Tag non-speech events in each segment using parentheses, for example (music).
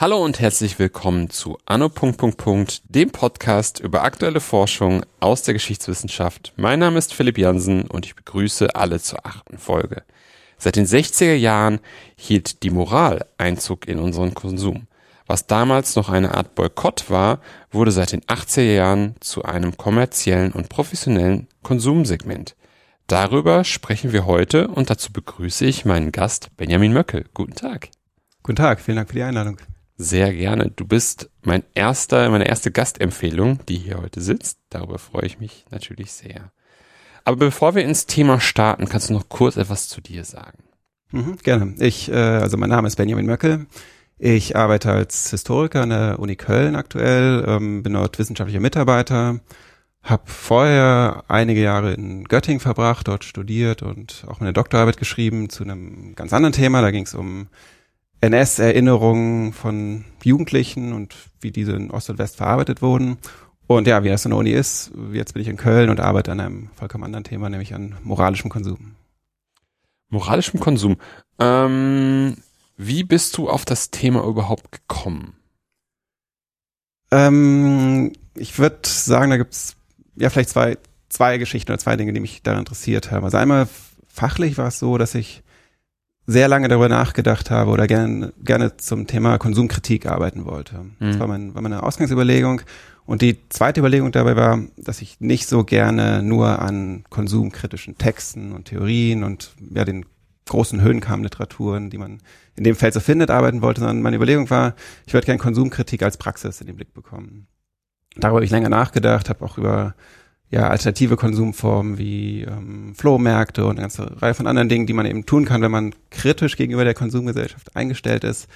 Hallo und herzlich willkommen zu Anno. dem Podcast über aktuelle Forschung aus der Geschichtswissenschaft. Mein Name ist Philipp Jansen und ich begrüße alle zur achten Folge. Seit den 60er Jahren hielt die Moral Einzug in unseren Konsum. Was damals noch eine Art Boykott war, wurde seit den 80er Jahren zu einem kommerziellen und professionellen Konsumsegment. Darüber sprechen wir heute und dazu begrüße ich meinen Gast Benjamin Möckel. Guten Tag. Guten Tag, vielen Dank für die Einladung. Sehr gerne. Du bist mein erster, meine erste Gastempfehlung, die hier heute sitzt. Darüber freue ich mich natürlich sehr. Aber bevor wir ins Thema starten, kannst du noch kurz etwas zu dir sagen? Mhm, gerne. Ich, äh, also mein Name ist Benjamin Möckel. Ich arbeite als Historiker an der Uni Köln aktuell, ähm, bin dort wissenschaftlicher Mitarbeiter, habe vorher einige Jahre in Göttingen verbracht, dort studiert und auch meine Doktorarbeit geschrieben zu einem ganz anderen Thema. Da ging es um NS-Erinnerungen von Jugendlichen und wie diese in Ost und West verarbeitet wurden. Und ja, wie das in der Uni ist, jetzt bin ich in Köln und arbeite an einem vollkommen anderen Thema, nämlich an moralischem Konsum. Moralischem Konsum. Ähm, wie bist du auf das Thema überhaupt gekommen? Ähm, ich würde sagen, da gibt's ja vielleicht zwei, zwei Geschichten oder zwei Dinge, die mich daran interessiert haben. Also einmal fachlich war es so, dass ich sehr lange darüber nachgedacht habe oder gerne, gerne zum Thema Konsumkritik arbeiten wollte. Mhm. Das war, mein, war meine Ausgangsüberlegung. Und die zweite Überlegung dabei war, dass ich nicht so gerne nur an konsumkritischen Texten und Theorien und ja den großen Höhenkamm-Literaturen, die man in dem Feld so findet, arbeiten wollte, sondern meine Überlegung war, ich würde gerne Konsumkritik als Praxis in den Blick bekommen. Darüber habe ich länger nachgedacht, habe auch über ja, alternative Konsumformen wie ähm, Flohmärkte und eine ganze Reihe von anderen Dingen, die man eben tun kann, wenn man kritisch gegenüber der Konsumgesellschaft eingestellt ist,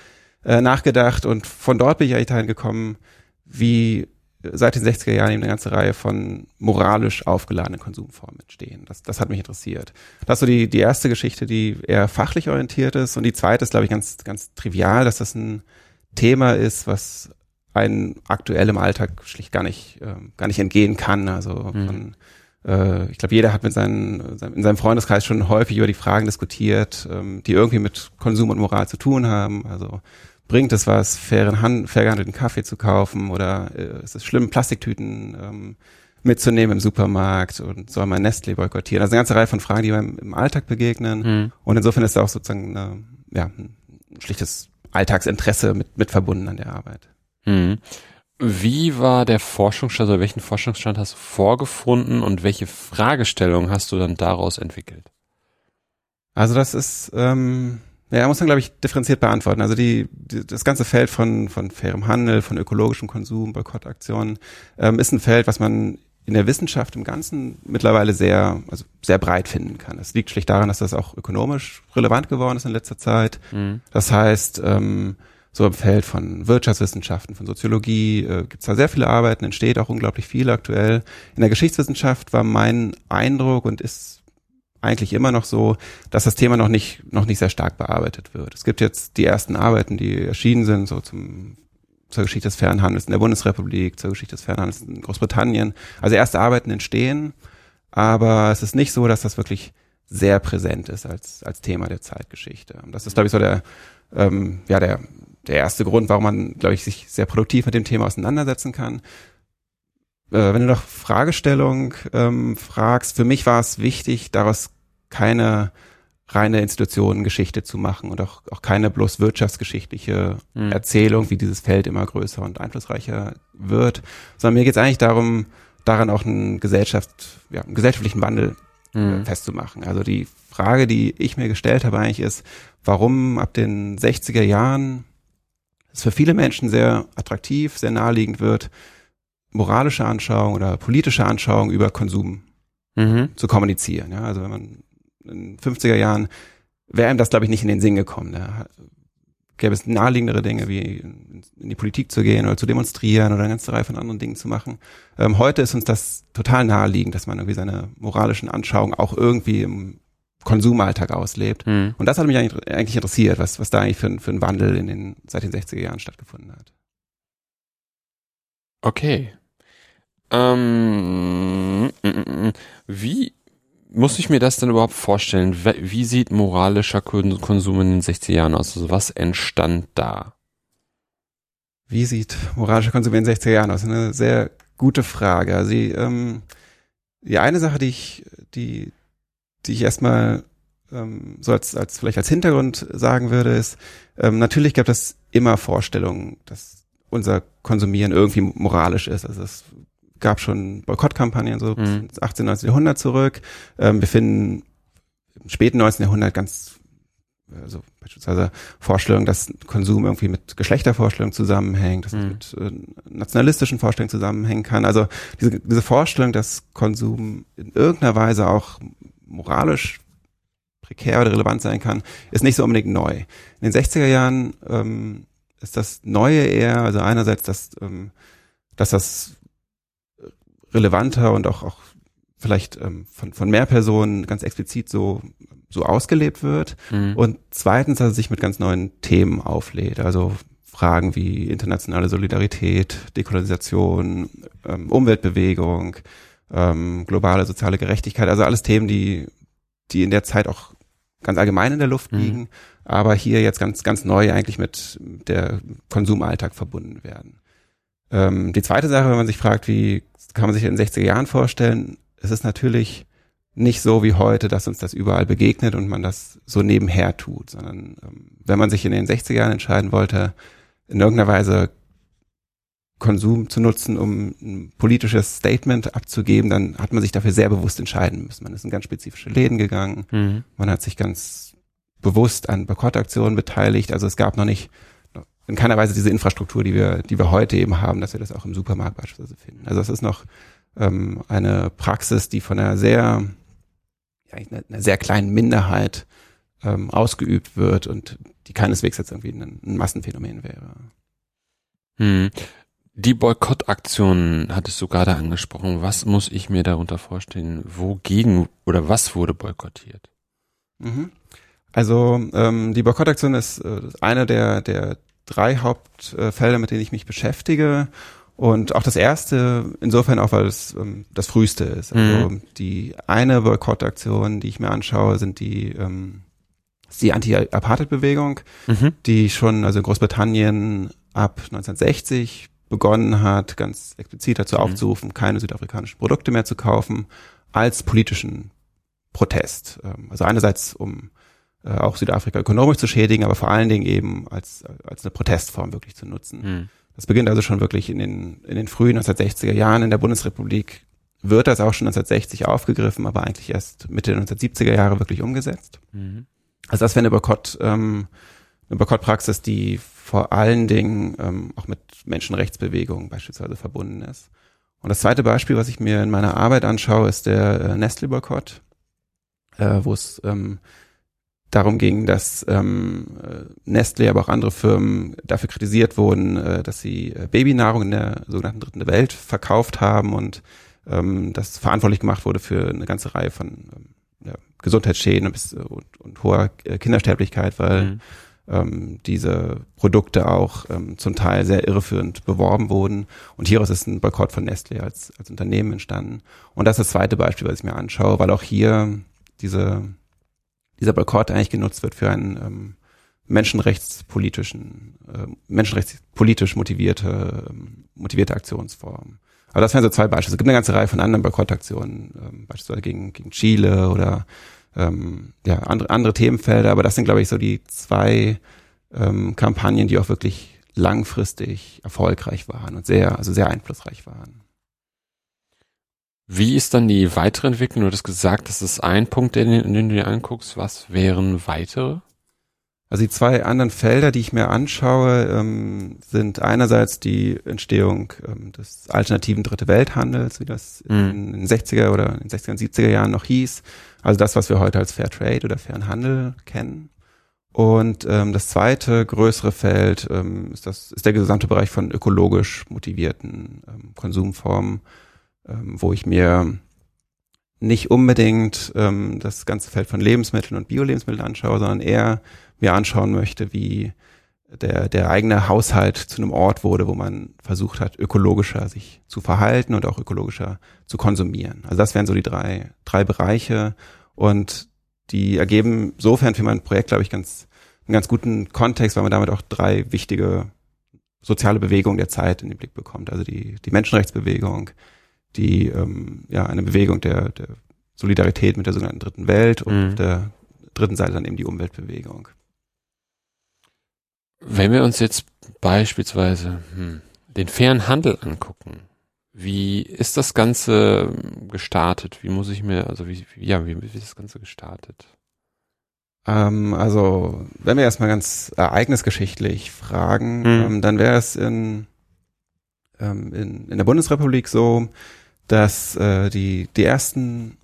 äh, nachgedacht. Und von dort bin ich eigentlich dahin gekommen, wie seit den 60er Jahren eben eine ganze Reihe von moralisch aufgeladenen Konsumformen entstehen. Das, das hat mich interessiert. Das ist so die, die erste Geschichte, die eher fachlich orientiert ist. Und die zweite ist, glaube ich, ganz, ganz trivial, dass das ein Thema ist, was einen aktuell im Alltag schlicht gar nicht, äh, gar nicht entgehen kann. Also mhm. von, äh, ich glaube, jeder hat mit seinen, in seinem Freundeskreis schon häufig über die Fragen diskutiert, ähm, die irgendwie mit Konsum und Moral zu tun haben. Also bringt es was, fairen Hand, fair gehandelten Kaffee zu kaufen oder äh, ist es schlimm, Plastiktüten ähm, mitzunehmen im Supermarkt und soll man Nestle boykottieren? Also eine ganze Reihe von Fragen, die einem im Alltag begegnen. Mhm. Und insofern ist da auch sozusagen eine, ja, ein schlichtes Alltagsinteresse mit, mit verbunden an der Arbeit. Hm. Wie war der Forschungsstand oder welchen Forschungsstand hast du vorgefunden und welche Fragestellungen hast du dann daraus entwickelt? Also das ist, ähm, ja, muss man glaube ich differenziert beantworten. Also die, die, das ganze Feld von von fairem Handel, von ökologischem Konsum, Boykottaktionen ähm, ist ein Feld, was man in der Wissenschaft im Ganzen mittlerweile sehr, also sehr breit finden kann. Es liegt schlicht daran, dass das auch ökonomisch relevant geworden ist in letzter Zeit. Mhm. Das heißt, ähm, so im Feld von Wirtschaftswissenschaften, von Soziologie äh, gibt es da sehr viele Arbeiten, entsteht auch unglaublich viel aktuell. In der Geschichtswissenschaft war mein Eindruck und ist eigentlich immer noch so, dass das Thema noch nicht noch nicht sehr stark bearbeitet wird. Es gibt jetzt die ersten Arbeiten, die erschienen sind, so zum zur Geschichte des Fernhandels in der Bundesrepublik, zur Geschichte des Fernhandels in Großbritannien. Also erste Arbeiten entstehen, aber es ist nicht so, dass das wirklich sehr präsent ist als als Thema der Zeitgeschichte. Das ist glaube ich so der ähm, ja der der erste Grund, warum man, glaube ich, sich sehr produktiv mit dem Thema auseinandersetzen kann. Äh, wenn du nach Fragestellung ähm, fragst, für mich war es wichtig, daraus keine reine Institutionengeschichte zu machen und auch, auch keine bloß wirtschaftsgeschichtliche mhm. Erzählung, wie dieses Feld immer größer und einflussreicher wird, sondern mir geht es eigentlich darum, daran auch einen, Gesellschaft, ja, einen gesellschaftlichen Wandel mhm. festzumachen. Also die Frage, die ich mir gestellt habe eigentlich ist, warum ab den 60er Jahren es für viele Menschen sehr attraktiv, sehr naheliegend wird, moralische Anschauung oder politische Anschauung über Konsum mhm. zu kommunizieren. Ja, also wenn man in 50er Jahren wäre ihm das, glaube ich, nicht in den Sinn gekommen. Da gäbe es naheliegendere Dinge, wie in die Politik zu gehen oder zu demonstrieren oder eine ganze Reihe von anderen Dingen zu machen. Ähm, heute ist uns das total naheliegend, dass man irgendwie seine moralischen Anschauungen auch irgendwie im Konsumalltag auslebt. Mhm. Und das hat mich eigentlich interessiert, was, was da eigentlich für, für ein Wandel in den, seit den 60er Jahren stattgefunden hat. Okay. Ähm, mm, mm, mm. wie muss ich mir das denn überhaupt vorstellen? Wie sieht moralischer Konsum in den 60er Jahren aus? Also was entstand da? Wie sieht moralischer Konsum in den 60er Jahren aus? Eine sehr gute Frage. Also die, ähm, die eine Sache, die ich, die, die ich erstmal ähm, so als, als vielleicht als Hintergrund sagen würde, ist, ähm, natürlich gab es immer Vorstellungen, dass unser Konsumieren irgendwie moralisch ist. Also es gab schon Boykottkampagnen so mhm. 18, 19. Jahrhundert zurück. Ähm, wir finden im späten 19. Jahrhundert ganz also beispielsweise Vorstellungen, dass Konsum irgendwie mit Geschlechtervorstellungen zusammenhängt, dass mhm. es mit äh, nationalistischen Vorstellungen zusammenhängen kann. Also diese, diese Vorstellung, dass Konsum in irgendeiner Weise auch moralisch prekär oder relevant sein kann, ist nicht so unbedingt neu. In den 60er Jahren ähm, ist das Neue eher, also einerseits, dass, ähm, dass das relevanter und auch, auch vielleicht ähm, von, von mehr Personen ganz explizit so, so ausgelebt wird. Mhm. Und zweitens, dass es sich mit ganz neuen Themen auflädt. Also Fragen wie internationale Solidarität, Dekolonisation, ähm, Umweltbewegung, ähm, globale soziale Gerechtigkeit, also alles Themen, die, die in der Zeit auch ganz allgemein in der Luft mhm. liegen, aber hier jetzt ganz, ganz neu eigentlich mit der Konsumalltag verbunden werden. Ähm, die zweite Sache, wenn man sich fragt, wie kann man sich in den 60er Jahren vorstellen, es ist natürlich nicht so wie heute, dass uns das überall begegnet und man das so nebenher tut, sondern ähm, wenn man sich in den 60er Jahren entscheiden wollte, in irgendeiner Weise Konsum zu nutzen, um ein politisches Statement abzugeben, dann hat man sich dafür sehr bewusst entscheiden müssen. Man ist in ganz spezifische Läden gegangen, mhm. man hat sich ganz bewusst an Boykottaktionen beteiligt. Also es gab noch nicht in keiner Weise diese Infrastruktur, die wir, die wir heute eben haben, dass wir das auch im Supermarkt beispielsweise finden. Also es ist noch ähm, eine Praxis, die von einer sehr, ja, einer, einer sehr kleinen Minderheit ähm, ausgeübt wird und die keineswegs jetzt irgendwie ein, ein Massenphänomen wäre. Hm. Die Boykottaktionen hattest du gerade angesprochen. Was muss ich mir darunter vorstellen? Wogegen oder was wurde boykottiert? Mhm. Also ähm, die Boykottaktion ist äh, eine der, der drei Hauptfelder, mit denen ich mich beschäftige. Und auch das erste, insofern auch, weil es ähm, das früheste ist. Also mhm. die eine Boykottaktion, die ich mir anschaue, sind die, ähm, die Anti-Apartheid-Bewegung, mhm. die schon also in Großbritannien ab 1960 begonnen hat, ganz explizit dazu mhm. aufzurufen, keine südafrikanischen Produkte mehr zu kaufen, als politischen Protest. Ähm, also einerseits um äh, auch Südafrika ökonomisch zu schädigen, aber vor allen Dingen eben als, als eine Protestform wirklich zu nutzen. Mhm. Das beginnt also schon wirklich in den, in den frühen 1960er Jahren in der Bundesrepublik wird das auch schon 1960 aufgegriffen, aber eigentlich erst Mitte der 1970er Jahre wirklich umgesetzt. Mhm. Also das wäre eine Boykott, ähm, eine Boykottpraxis, die vor allen Dingen ähm, auch mit Menschenrechtsbewegungen beispielsweise verbunden ist. Und das zweite Beispiel, was ich mir in meiner Arbeit anschaue, ist der äh, Nestle-Boykott, äh, wo es ähm, darum ging, dass ähm, Nestle, aber auch andere Firmen dafür kritisiert wurden, äh, dass sie äh, Babynahrung in der sogenannten dritten Welt verkauft haben und ähm, das verantwortlich gemacht wurde für eine ganze Reihe von ähm, ja, Gesundheitsschäden und, und, und hoher äh, Kindersterblichkeit, weil mhm. ähm, diese Produkte auch ähm, zum Teil sehr irreführend beworben wurden. Und hieraus ist ein Boykott von Nestle als, als Unternehmen entstanden. Und das ist das zweite Beispiel, was ich mir anschaue, weil auch hier diese dieser Boykott eigentlich genutzt wird für einen ähm, menschenrechtspolitischen, äh, menschenrechtspolitisch motivierte, ähm, motivierte Aktionsform. Aber das wären so zwei Beispiele. Es gibt eine ganze Reihe von anderen Boykottaktionen, ähm, beispielsweise gegen, gegen Chile oder ähm, ja, andere, andere Themenfelder. Aber das sind, glaube ich, so die zwei ähm, Kampagnen, die auch wirklich langfristig erfolgreich waren und sehr, also sehr einflussreich waren. Wie ist dann die weitere Entwicklung? Du hast gesagt, das ist ein Punkt, den, den du dir anguckst. Was wären weitere? Also die zwei anderen Felder, die ich mir anschaue, ähm, sind einerseits die Entstehung ähm, des alternativen Dritte Welthandels, wie das mhm. in den 60er oder in den 60er und 70er Jahren noch hieß. Also das, was wir heute als Fair Trade oder fairen Handel kennen. Und ähm, das zweite größere Feld ähm, ist, das, ist der gesamte Bereich von ökologisch motivierten ähm, Konsumformen ähm, wo ich mir nicht unbedingt ähm, das ganze Feld von Lebensmitteln und Bio-Lebensmitteln anschaue, sondern eher mir anschauen möchte, wie der, der eigene Haushalt zu einem Ort wurde, wo man versucht hat, ökologischer sich zu verhalten und auch ökologischer zu konsumieren. Also das wären so die drei, drei Bereiche und die ergeben sofern für mein Projekt, glaube ich, ganz, einen ganz guten Kontext, weil man damit auch drei wichtige soziale Bewegungen der Zeit in den Blick bekommt. Also die, die Menschenrechtsbewegung, die ähm, ja eine Bewegung der, der Solidarität mit der sogenannten Dritten Welt und mhm. auf der dritten Seite dann eben die Umweltbewegung. Wenn wir uns jetzt beispielsweise hm, den fairen Handel angucken, wie ist das Ganze gestartet? Wie muss ich mir, also wie, ja, wie, ist das Ganze gestartet? Ähm, also, wenn wir erstmal ganz ereignisgeschichtlich fragen, mhm. ähm, dann wäre es in, ähm, in, in der Bundesrepublik so, dass äh, die, die ersten,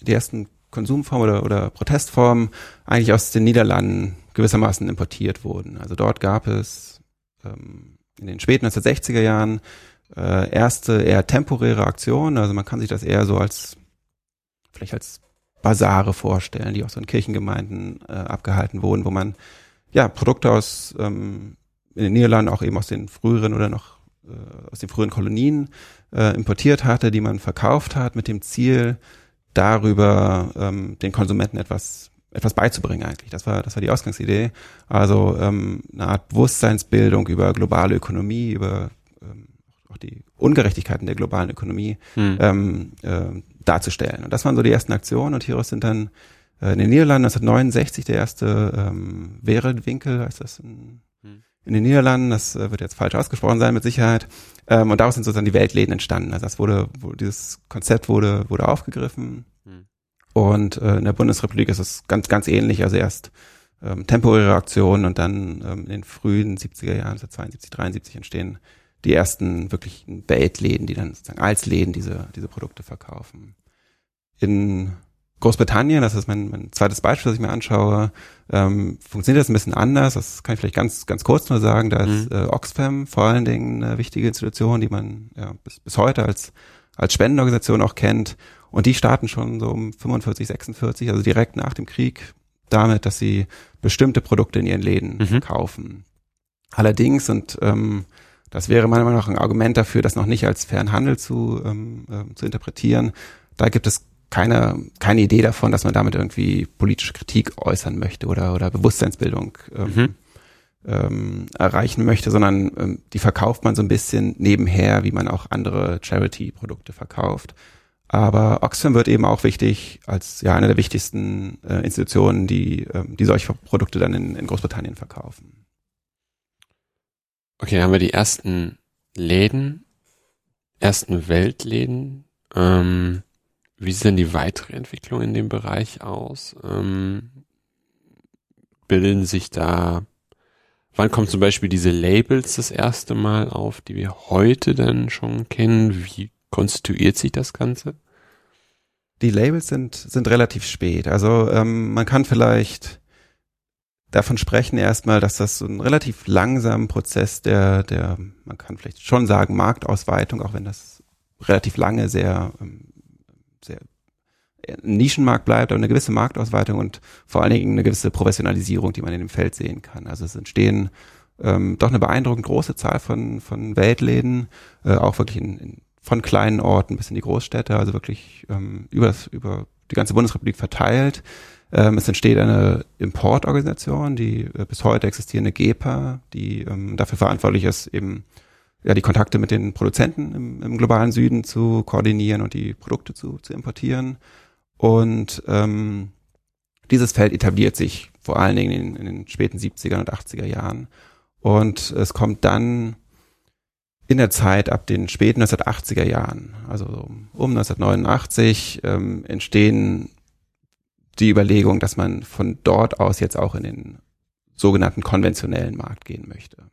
die ersten Konsumformen oder, oder Protestformen eigentlich aus den Niederlanden gewissermaßen importiert wurden. Also dort gab es ähm, in den späten 1960er Jahren äh, erste eher temporäre Aktionen. Also man kann sich das eher so als vielleicht als Basare vorstellen, die auch so in Kirchengemeinden äh, abgehalten wurden, wo man ja Produkte aus ähm, in den Niederlanden auch eben aus den früheren oder noch aus den früheren Kolonien äh, importiert hatte, die man verkauft hat mit dem Ziel, darüber ähm, den Konsumenten etwas etwas beizubringen eigentlich. Das war das war die Ausgangsidee. Also ähm, eine Art Bewusstseinsbildung über globale Ökonomie, über ähm, auch die Ungerechtigkeiten der globalen Ökonomie hm. ähm, äh, darzustellen. Und das waren so die ersten Aktionen und hieraus sind dann äh, in den Niederlanden 1969 der erste ähm, Wehrewinkel, heißt das in. In den Niederlanden, das äh, wird jetzt falsch ausgesprochen sein mit Sicherheit. Ähm, und daraus sind sozusagen die Weltläden entstanden. Also das wurde, dieses Konzept wurde, wurde aufgegriffen. Hm. Und äh, in der Bundesrepublik ist es ganz, ganz ähnlich. Also erst ähm, temporäre Aktionen und dann ähm, in den frühen 70er Jahren, also 72, 73 entstehen die ersten wirklich Weltläden, die dann sozusagen als Läden diese, diese Produkte verkaufen. In Großbritannien, das ist mein, mein zweites Beispiel, das ich mir anschaue, ähm, funktioniert das ein bisschen anders. Das kann ich vielleicht ganz, ganz kurz nur sagen. Da ist mhm. äh, Oxfam vor allen Dingen eine wichtige Institution, die man ja, bis, bis heute als, als Spendenorganisation auch kennt. Und die starten schon so um 45, 46, also direkt nach dem Krieg, damit, dass sie bestimmte Produkte in ihren Läden mhm. kaufen. Allerdings, und ähm, das wäre meiner Meinung nach ein Argument dafür, das noch nicht als fairen Handel zu, ähm, äh, zu interpretieren. Da gibt es keine, keine Idee davon, dass man damit irgendwie politische Kritik äußern möchte oder, oder Bewusstseinsbildung ähm, mhm. ähm, erreichen möchte, sondern ähm, die verkauft man so ein bisschen nebenher, wie man auch andere Charity-Produkte verkauft. Aber Oxfam wird eben auch wichtig als ja eine der wichtigsten äh, Institutionen, die, ähm, die solche Produkte dann in, in Großbritannien verkaufen. Okay, dann haben wir die ersten Läden, ersten Weltläden. Ähm, wie sieht denn die weitere Entwicklung in dem Bereich aus? Ähm, bilden sich da, wann kommen zum Beispiel diese Labels das erste Mal auf, die wir heute dann schon kennen? Wie konstituiert sich das Ganze? Die Labels sind, sind relativ spät. Also ähm, man kann vielleicht davon sprechen erstmal, dass das so ein relativ langsamer Prozess der, der, man kann vielleicht schon sagen, Marktausweitung, auch wenn das relativ lange sehr, ähm, sehr Nischenmarkt bleibt, aber eine gewisse Marktausweitung und vor allen Dingen eine gewisse Professionalisierung, die man in dem Feld sehen kann. Also es entstehen ähm, doch eine beeindruckend große Zahl von, von Weltläden, äh, auch wirklich in, in, von kleinen Orten bis in die Großstädte, also wirklich ähm, über, das, über die ganze Bundesrepublik verteilt. Ähm, es entsteht eine Importorganisation, die äh, bis heute existierende GEPA, die ähm, dafür verantwortlich ist, eben ja die Kontakte mit den Produzenten im, im globalen Süden zu koordinieren und die Produkte zu, zu importieren. Und ähm, dieses Feld etabliert sich vor allen Dingen in, in den späten 70er und 80er Jahren. Und es kommt dann in der Zeit ab den späten 1980er Jahren, also um 1989, ähm, entstehen die Überlegung, dass man von dort aus jetzt auch in den sogenannten konventionellen Markt gehen möchte.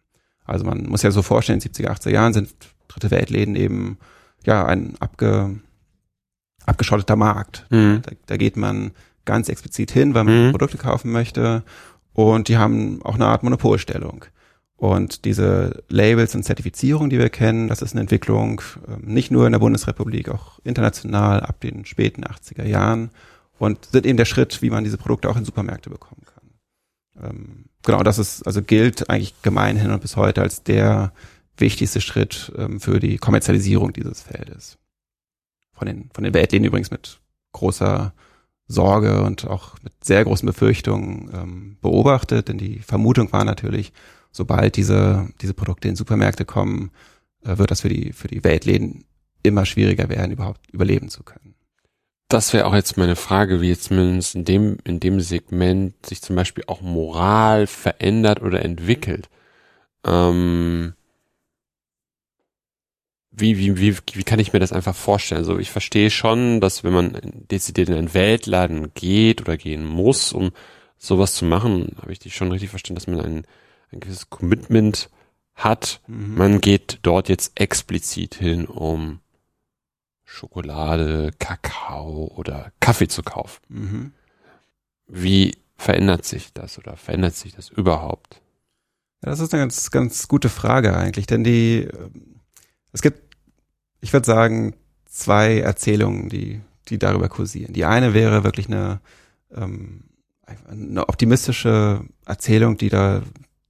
Also man muss ja so vorstellen, in den 70er, 80er Jahren sind dritte Weltläden eben ja ein abge, abgeschotteter Markt. Mhm. Da, da, geht man ganz explizit hin, weil man mhm. Produkte kaufen möchte und die haben auch eine Art Monopolstellung. Und diese Labels und Zertifizierung, die wir kennen, das ist eine Entwicklung äh, nicht nur in der Bundesrepublik, auch international ab den späten 80er Jahren und sind eben der Schritt, wie man diese Produkte auch in Supermärkte bekommen kann. Genau, das ist, also gilt eigentlich gemeinhin und bis heute als der wichtigste Schritt ähm, für die Kommerzialisierung dieses Feldes. Von den, von den Weltläden übrigens mit großer Sorge und auch mit sehr großen Befürchtungen ähm, beobachtet, denn die Vermutung war natürlich, sobald diese, diese Produkte in Supermärkte kommen, äh, wird das für die, für die Weltläden immer schwieriger werden, überhaupt überleben zu können. Das wäre auch jetzt meine Frage, wie jetzt zumindest in dem, in dem Segment sich zum Beispiel auch Moral verändert oder entwickelt. Ähm, wie, wie, wie, wie kann ich mir das einfach vorstellen? Also ich verstehe schon, dass wenn man dezidiert in einen Weltladen geht oder gehen muss, um sowas zu machen, habe ich dich schon richtig verstanden, dass man ein, ein gewisses Commitment hat. Mhm. Man geht dort jetzt explizit hin, um Schokolade, Kakao oder Kaffee zu kaufen. Mhm. Wie verändert sich das oder verändert sich das überhaupt? Ja, das ist eine ganz, ganz gute Frage eigentlich, denn die, ähm, es gibt, ich würde sagen, zwei Erzählungen, die, die darüber kursieren. Die eine wäre wirklich eine, ähm, eine optimistische Erzählung, die da,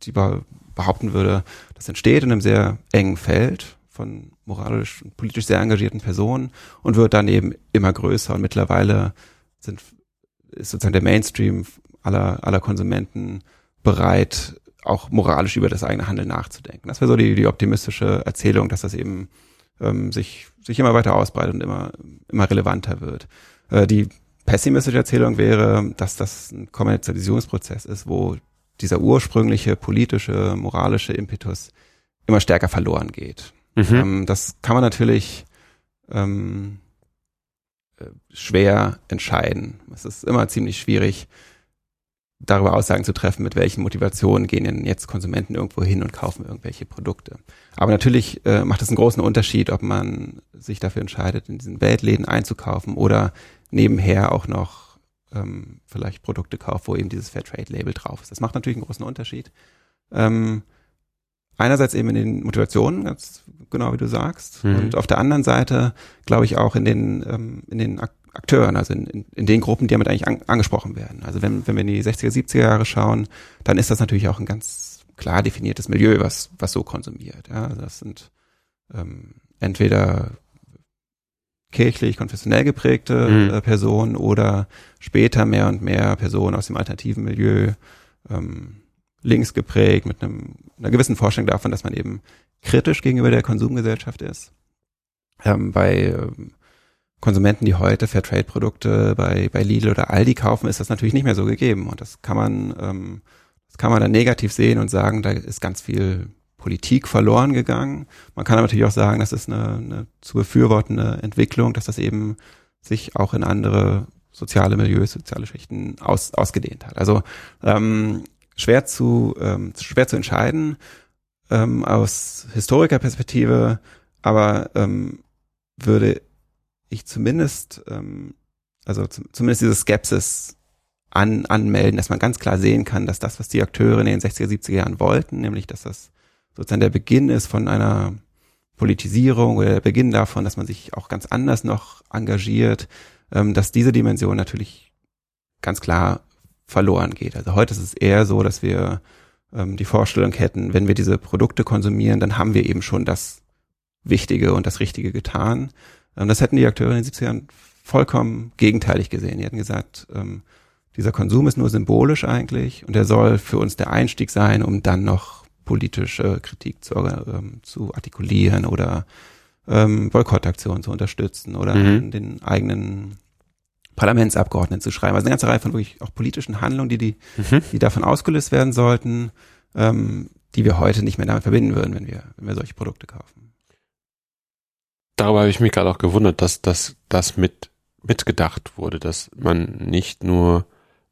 die behaupten würde, das entsteht in einem sehr engen Feld von moralisch und politisch sehr engagierten Personen und wird dann eben immer größer und mittlerweile sind, ist sozusagen der Mainstream aller, aller Konsumenten bereit, auch moralisch über das eigene Handeln nachzudenken. Das wäre so die, die optimistische Erzählung, dass das eben ähm, sich, sich immer weiter ausbreitet und immer, immer relevanter wird. Äh, die pessimistische Erzählung wäre, dass das ein Kommerzialisierungsprozess ist, wo dieser ursprüngliche politische, moralische Impetus immer stärker verloren geht. Mhm. Ähm, das kann man natürlich ähm, äh, schwer entscheiden. Es ist immer ziemlich schwierig, darüber Aussagen zu treffen, mit welchen Motivationen gehen denn jetzt Konsumenten irgendwo hin und kaufen irgendwelche Produkte. Aber natürlich äh, macht es einen großen Unterschied, ob man sich dafür entscheidet, in diesen Weltläden einzukaufen oder nebenher auch noch ähm, vielleicht Produkte kauft, wo eben dieses Fairtrade-Label drauf ist. Das macht natürlich einen großen Unterschied. Ähm, einerseits eben in den Motivationen, ganz genau wie du sagst, mhm. und auf der anderen Seite glaube ich auch in den ähm, in den Akteuren, also in, in, in den Gruppen, die damit eigentlich an, angesprochen werden. Also wenn, wenn wir in die 60er, 70er Jahre schauen, dann ist das natürlich auch ein ganz klar definiertes Milieu, was, was so konsumiert. Ja, also das sind ähm, entweder kirchlich, konfessionell geprägte mhm. äh, Personen oder später mehr und mehr Personen aus dem alternativen Milieu, ähm, links geprägt, mit einem, einer gewissen Vorstellung davon, dass man eben kritisch gegenüber der Konsumgesellschaft ist. Ähm, bei ähm, Konsumenten, die heute Fairtrade-Produkte bei, bei Lidl oder Aldi kaufen, ist das natürlich nicht mehr so gegeben. Und das kann man, ähm, das kann man dann negativ sehen und sagen, da ist ganz viel Politik verloren gegangen. Man kann aber natürlich auch sagen, das ist eine, eine zu befürwortende Entwicklung, dass das eben sich auch in andere soziale Milieus, soziale Schichten aus, ausgedehnt hat. Also ähm, schwer zu ähm, schwer zu entscheiden ähm, aus Historikerperspektive, aber ähm, würde ich zumindest ähm, also zumindest diese Skepsis an, anmelden, dass man ganz klar sehen kann, dass das, was die Akteure in den 60er, 70er Jahren wollten, nämlich dass das sozusagen der Beginn ist von einer Politisierung oder der Beginn davon, dass man sich auch ganz anders noch engagiert, ähm, dass diese Dimension natürlich ganz klar verloren geht. Also heute ist es eher so, dass wir ähm, die Vorstellung hätten, wenn wir diese Produkte konsumieren, dann haben wir eben schon das Wichtige und das Richtige getan. Ähm, das hätten die Akteure in den 70ern vollkommen gegenteilig gesehen. Die hätten gesagt, ähm, dieser Konsum ist nur symbolisch eigentlich und er soll für uns der Einstieg sein, um dann noch politische Kritik zu, ähm, zu artikulieren oder ähm, Boykottaktionen zu unterstützen oder mhm. den eigenen Parlamentsabgeordneten zu schreiben. Also eine ganze Reihe von wirklich auch politischen Handlungen, die, die, mhm. die davon ausgelöst werden sollten, ähm, die wir heute nicht mehr damit verbinden würden, wenn wir, wenn wir solche Produkte kaufen. Darüber habe ich mich gerade auch gewundert, dass dass das mit mitgedacht wurde, dass man nicht nur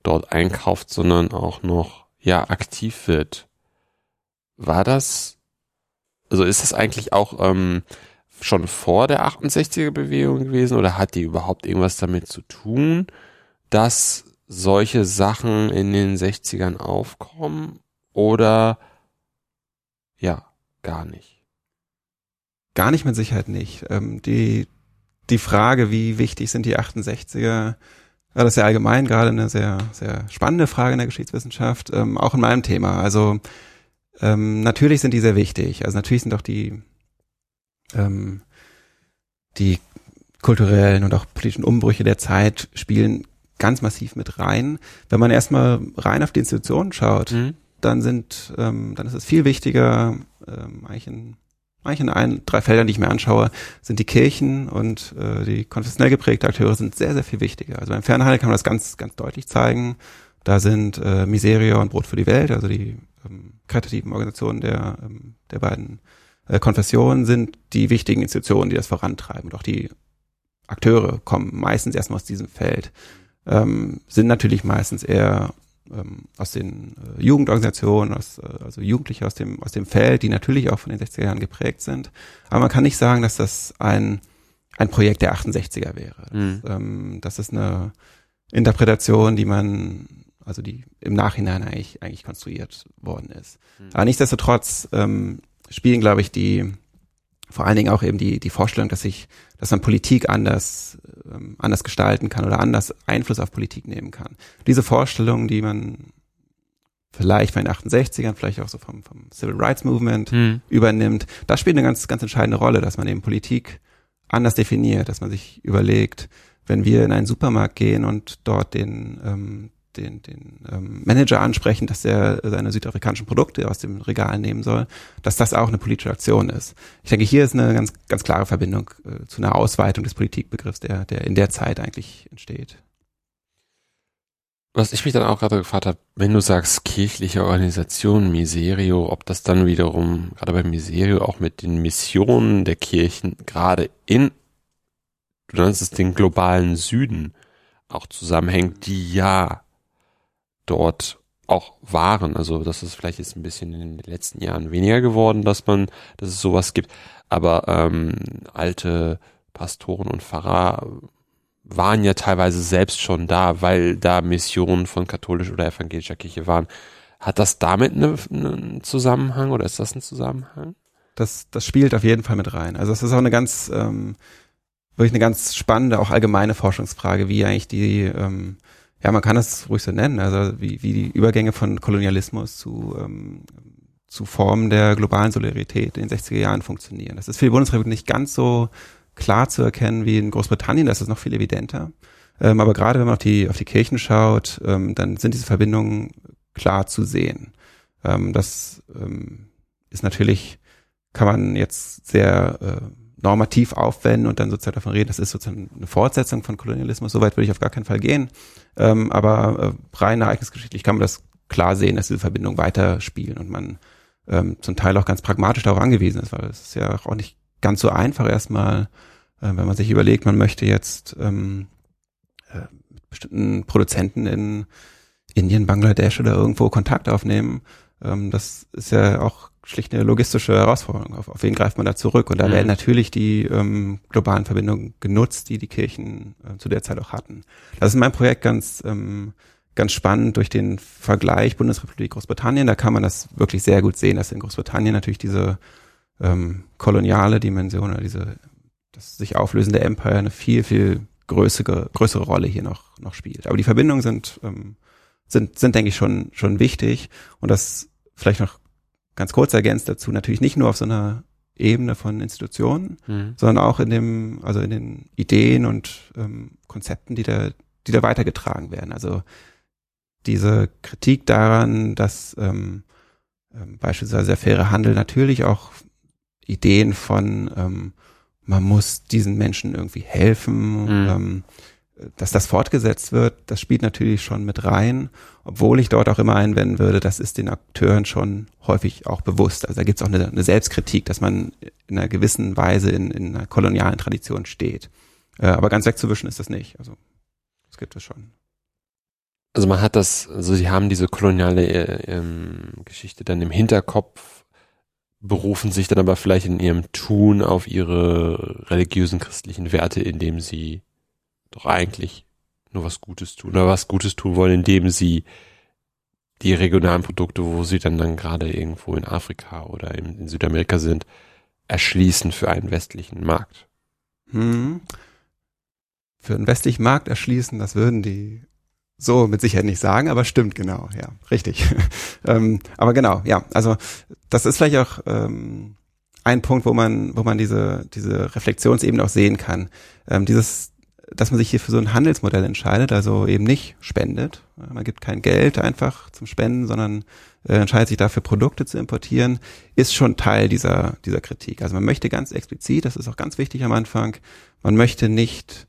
dort einkauft, sondern auch noch ja aktiv wird. War das also ist das eigentlich auch ähm, schon vor der 68er Bewegung gewesen oder hat die überhaupt irgendwas damit zu tun, dass solche Sachen in den 60ern aufkommen oder ja, gar nicht? Gar nicht mit Sicherheit nicht. Ähm, die, die Frage, wie wichtig sind die 68er, Ja, das ist ja allgemein gerade eine sehr, sehr spannende Frage in der Geschichtswissenschaft, ähm, auch in meinem Thema. Also ähm, natürlich sind die sehr wichtig. Also natürlich sind auch die, ähm, die kulturellen und auch politischen Umbrüche der Zeit spielen ganz massiv mit rein. Wenn man erstmal rein auf die Institutionen schaut, mhm. dann sind, ähm, dann ist es viel wichtiger, ähm, eigentlich in eigentlich in ein, drei Feldern, die ich mir anschaue, sind die Kirchen und äh, die konfessionell geprägte Akteure sind sehr, sehr viel wichtiger. Also beim Fernhandel kann man das ganz, ganz deutlich zeigen. Da sind äh, Miseria und Brot für die Welt, also die ähm, karitativen Organisationen der, ähm, der beiden äh, Konfessionen, sind die wichtigen Institutionen, die das vorantreiben. Und auch die Akteure kommen meistens erstmal aus diesem Feld, ähm, sind natürlich meistens eher ähm, aus den äh, Jugendorganisationen, aus, äh, also Jugendliche aus dem, aus dem Feld, die natürlich auch von den 60er Jahren geprägt sind. Aber man kann nicht sagen, dass das ein, ein Projekt der 68er wäre. Das, mhm. ähm, das ist eine Interpretation, die man, also die im Nachhinein eigentlich, eigentlich konstruiert worden ist. Mhm. Aber nichtsdestotrotz ähm, spielen, glaube ich, die vor allen Dingen auch eben die, die Vorstellung, dass sich, dass man Politik anders, ähm, anders gestalten kann oder anders Einfluss auf Politik nehmen kann. Diese Vorstellung, die man vielleicht von den 68ern, vielleicht auch so vom, vom Civil Rights Movement hm. übernimmt, das spielt eine ganz, ganz entscheidende Rolle, dass man eben Politik anders definiert, dass man sich überlegt, wenn wir in einen Supermarkt gehen und dort den, ähm, den, den ähm, Manager ansprechen, dass er seine südafrikanischen Produkte aus dem Regal nehmen soll, dass das auch eine politische Aktion ist. Ich denke, hier ist eine ganz, ganz klare Verbindung äh, zu einer Ausweitung des Politikbegriffs, der, der in der Zeit eigentlich entsteht. Was ich mich dann auch gerade gefragt habe, wenn du sagst kirchliche Organisation, Miserio, ob das dann wiederum, gerade bei Miserio, auch mit den Missionen der Kirchen, gerade in, du nennst es den globalen Süden, auch zusammenhängt, die ja dort auch waren. Also das ist vielleicht jetzt ein bisschen in den letzten Jahren weniger geworden, dass man, dass es sowas gibt. Aber ähm, alte Pastoren und Pfarrer waren ja teilweise selbst schon da, weil da Missionen von katholischer oder evangelischer Kirche waren. Hat das damit einen eine Zusammenhang oder ist das ein Zusammenhang? Das, das spielt auf jeden Fall mit rein. Also es ist auch eine ganz, ähm, wirklich eine ganz spannende, auch allgemeine Forschungsfrage, wie eigentlich die ähm, ja, man kann es ruhig so nennen, also wie, wie die Übergänge von Kolonialismus zu, ähm, zu Formen der globalen Solidarität in den 60er Jahren funktionieren. Das ist für die Bundesrepublik nicht ganz so klar zu erkennen wie in Großbritannien, das ist noch viel evidenter. Ähm, aber gerade wenn man auf die, auf die Kirchen schaut, ähm, dann sind diese Verbindungen klar zu sehen. Ähm, das ähm, ist natürlich, kann man jetzt sehr äh, normativ aufwenden und dann sozusagen davon reden, das ist sozusagen eine Fortsetzung von Kolonialismus. Soweit würde ich auf gar keinen Fall gehen. Ähm, aber äh, rein ereignisgeschichtlich kann man das klar sehen, dass diese Verbindungen weiterspielen und man ähm, zum Teil auch ganz pragmatisch darauf angewiesen ist, weil es ist ja auch nicht ganz so einfach erstmal, äh, wenn man sich überlegt, man möchte jetzt ähm, äh, mit bestimmten Produzenten in Indien, Bangladesch oder irgendwo Kontakt aufnehmen. Ähm, das ist ja auch schlicht eine logistische Herausforderung. Auf, auf wen greift man da zurück? Und da mhm. werden natürlich die ähm, globalen Verbindungen genutzt, die die Kirchen äh, zu der Zeit auch hatten. Das ist in meinem Projekt ganz ähm, ganz spannend durch den Vergleich Bundesrepublik Großbritannien. Da kann man das wirklich sehr gut sehen, dass in Großbritannien natürlich diese ähm, koloniale Dimension oder diese das sich auflösende Empire eine viel viel größere größere Rolle hier noch noch spielt. Aber die Verbindungen sind ähm, sind sind denke ich schon schon wichtig und das vielleicht noch ganz kurz ergänzt dazu, natürlich nicht nur auf so einer Ebene von Institutionen, mhm. sondern auch in dem, also in den Ideen und ähm, Konzepten, die da, die da weitergetragen werden. Also diese Kritik daran, dass ähm, ähm, beispielsweise der faire Handel natürlich auch Ideen von ähm, man muss diesen Menschen irgendwie helfen, mhm. ähm, dass das fortgesetzt wird, das spielt natürlich schon mit rein, obwohl ich dort auch immer einwenden würde, das ist den Akteuren schon häufig auch bewusst. Also da gibt es auch eine, eine, Selbstkritik, dass man in einer gewissen Weise in, in einer kolonialen Tradition steht. Äh, aber ganz wegzuwischen ist das nicht. Also das gibt es schon. Also man hat das, also sie haben diese koloniale äh, ähm, Geschichte dann im Hinterkopf, berufen sich dann aber vielleicht in ihrem Tun auf ihre religiösen christlichen Werte, indem sie doch eigentlich nur was Gutes tun oder was Gutes tun wollen, indem sie die regionalen Produkte, wo sie dann dann gerade irgendwo in Afrika oder in, in Südamerika sind, erschließen für einen westlichen Markt. Hm. für den westlichen Markt erschließen, das würden die so mit Sicherheit nicht sagen, aber stimmt genau, ja, richtig. (laughs) ähm, aber genau, ja, also das ist vielleicht auch ähm, ein Punkt, wo man, wo man diese, diese Reflexionsebene auch sehen kann. Ähm, dieses, dass man sich hier für so ein Handelsmodell entscheidet, also eben nicht spendet. Man gibt kein Geld einfach zum Spenden, sondern äh, entscheidet sich dafür, Produkte zu importieren, ist schon Teil dieser, dieser Kritik. Also man möchte ganz explizit, das ist auch ganz wichtig am Anfang, man möchte nicht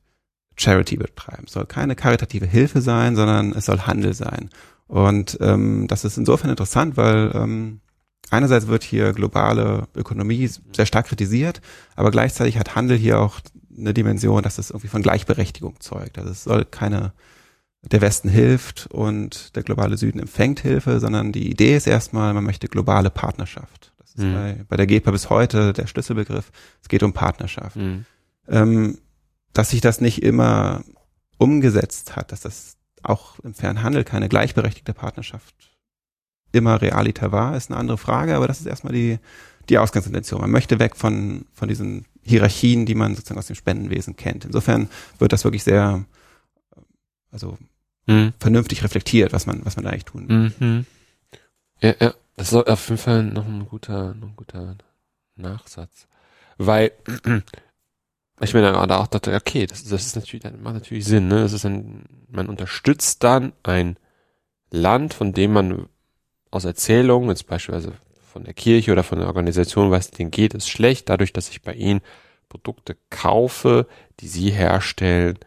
Charity betreiben. Es soll keine karitative Hilfe sein, sondern es soll Handel sein. Und ähm, das ist insofern interessant, weil ähm, einerseits wird hier globale Ökonomie sehr stark kritisiert, aber gleichzeitig hat Handel hier auch eine Dimension, dass es irgendwie von Gleichberechtigung zeugt. Also es soll keine, der Westen hilft und der globale Süden empfängt Hilfe, sondern die Idee ist erstmal, man möchte globale Partnerschaft. Das ist mhm. bei, bei der GEPA bis heute der Schlüsselbegriff. Es geht um Partnerschaft. Mhm. Ähm, dass sich das nicht immer umgesetzt hat, dass das auch im Fernhandel keine gleichberechtigte Partnerschaft immer realiter war, ist eine andere Frage, aber das ist erstmal die, die Ausgangsintention. Man möchte weg von, von diesen Hierarchien, die man sozusagen aus dem Spendenwesen kennt. Insofern wird das wirklich sehr, also mhm. vernünftig reflektiert, was man, was man da eigentlich tun mhm. Ja, ja, das ist auf jeden Fall noch ein guter, noch ein guter Nachsatz. Weil (clears throat) ich mir dann auch dachte, okay, das, das ist natürlich, das macht natürlich Sinn, ne? Das ist ein, man unterstützt dann ein Land, von dem man aus Erzählungen, jetzt beispielsweise von der Kirche oder von der Organisation, was denen geht, ist schlecht, dadurch, dass ich bei ihnen Produkte kaufe, die sie herstellen,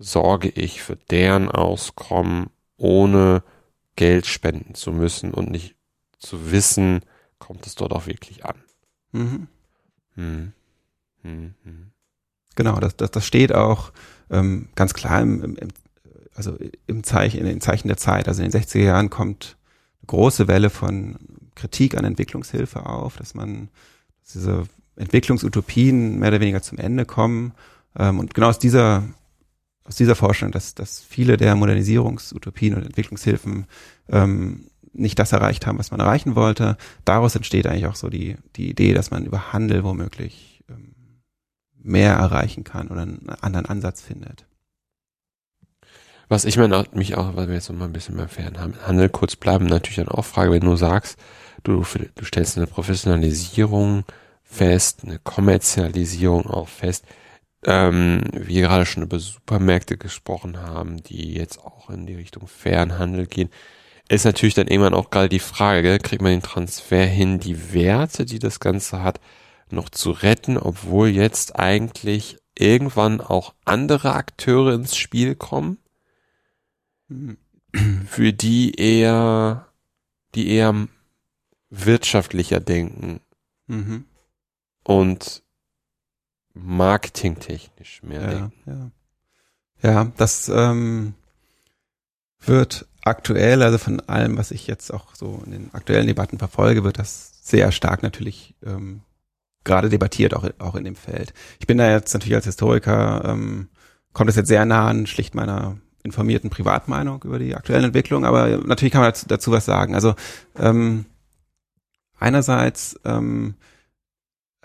sorge ich für deren Auskommen, ohne Geld spenden zu müssen und nicht zu wissen, kommt es dort auch wirklich an. Mhm. Hm. Hm, hm. Genau, das, das, das steht auch ähm, ganz klar im, im, im, also im Zeichen, in den Zeichen der Zeit. Also in den 60er Jahren kommt eine große Welle von Kritik an Entwicklungshilfe auf, dass man dass diese Entwicklungsutopien mehr oder weniger zum Ende kommen. Ähm, und genau aus dieser aus dieser Vorstellung, dass, dass viele der Modernisierungsutopien und Entwicklungshilfen ähm, nicht das erreicht haben, was man erreichen wollte. Daraus entsteht eigentlich auch so die, die Idee, dass man über Handel womöglich mehr erreichen kann oder einen anderen Ansatz findet. Was ich meine, mich auch, weil wir jetzt noch mal ein bisschen beim Fernhandel kurz bleiben, natürlich dann auch frage, wenn du sagst, du, du stellst eine Professionalisierung fest, eine Kommerzialisierung auch fest, ähm, wir gerade schon über Supermärkte gesprochen haben, die jetzt auch in die Richtung Fernhandel gehen, ist natürlich dann irgendwann auch gerade die Frage, kriegt man den Transfer hin, die Werte, die das Ganze hat, noch zu retten, obwohl jetzt eigentlich irgendwann auch andere Akteure ins Spiel kommen, für die eher, die eher wirtschaftlicher denken mhm. und marketingtechnisch mehr ja, denken. Ja. ja, das ähm, wird aktuell, also von allem, was ich jetzt auch so in den aktuellen Debatten verfolge, wird das sehr stark natürlich ähm, gerade debattiert, auch, auch in dem Feld. Ich bin da jetzt natürlich als Historiker, ähm, kommt es jetzt sehr nah an schlicht meiner informierten Privatmeinung über die aktuellen Entwicklungen, aber natürlich kann man dazu, dazu was sagen. Also ähm, einerseits ähm,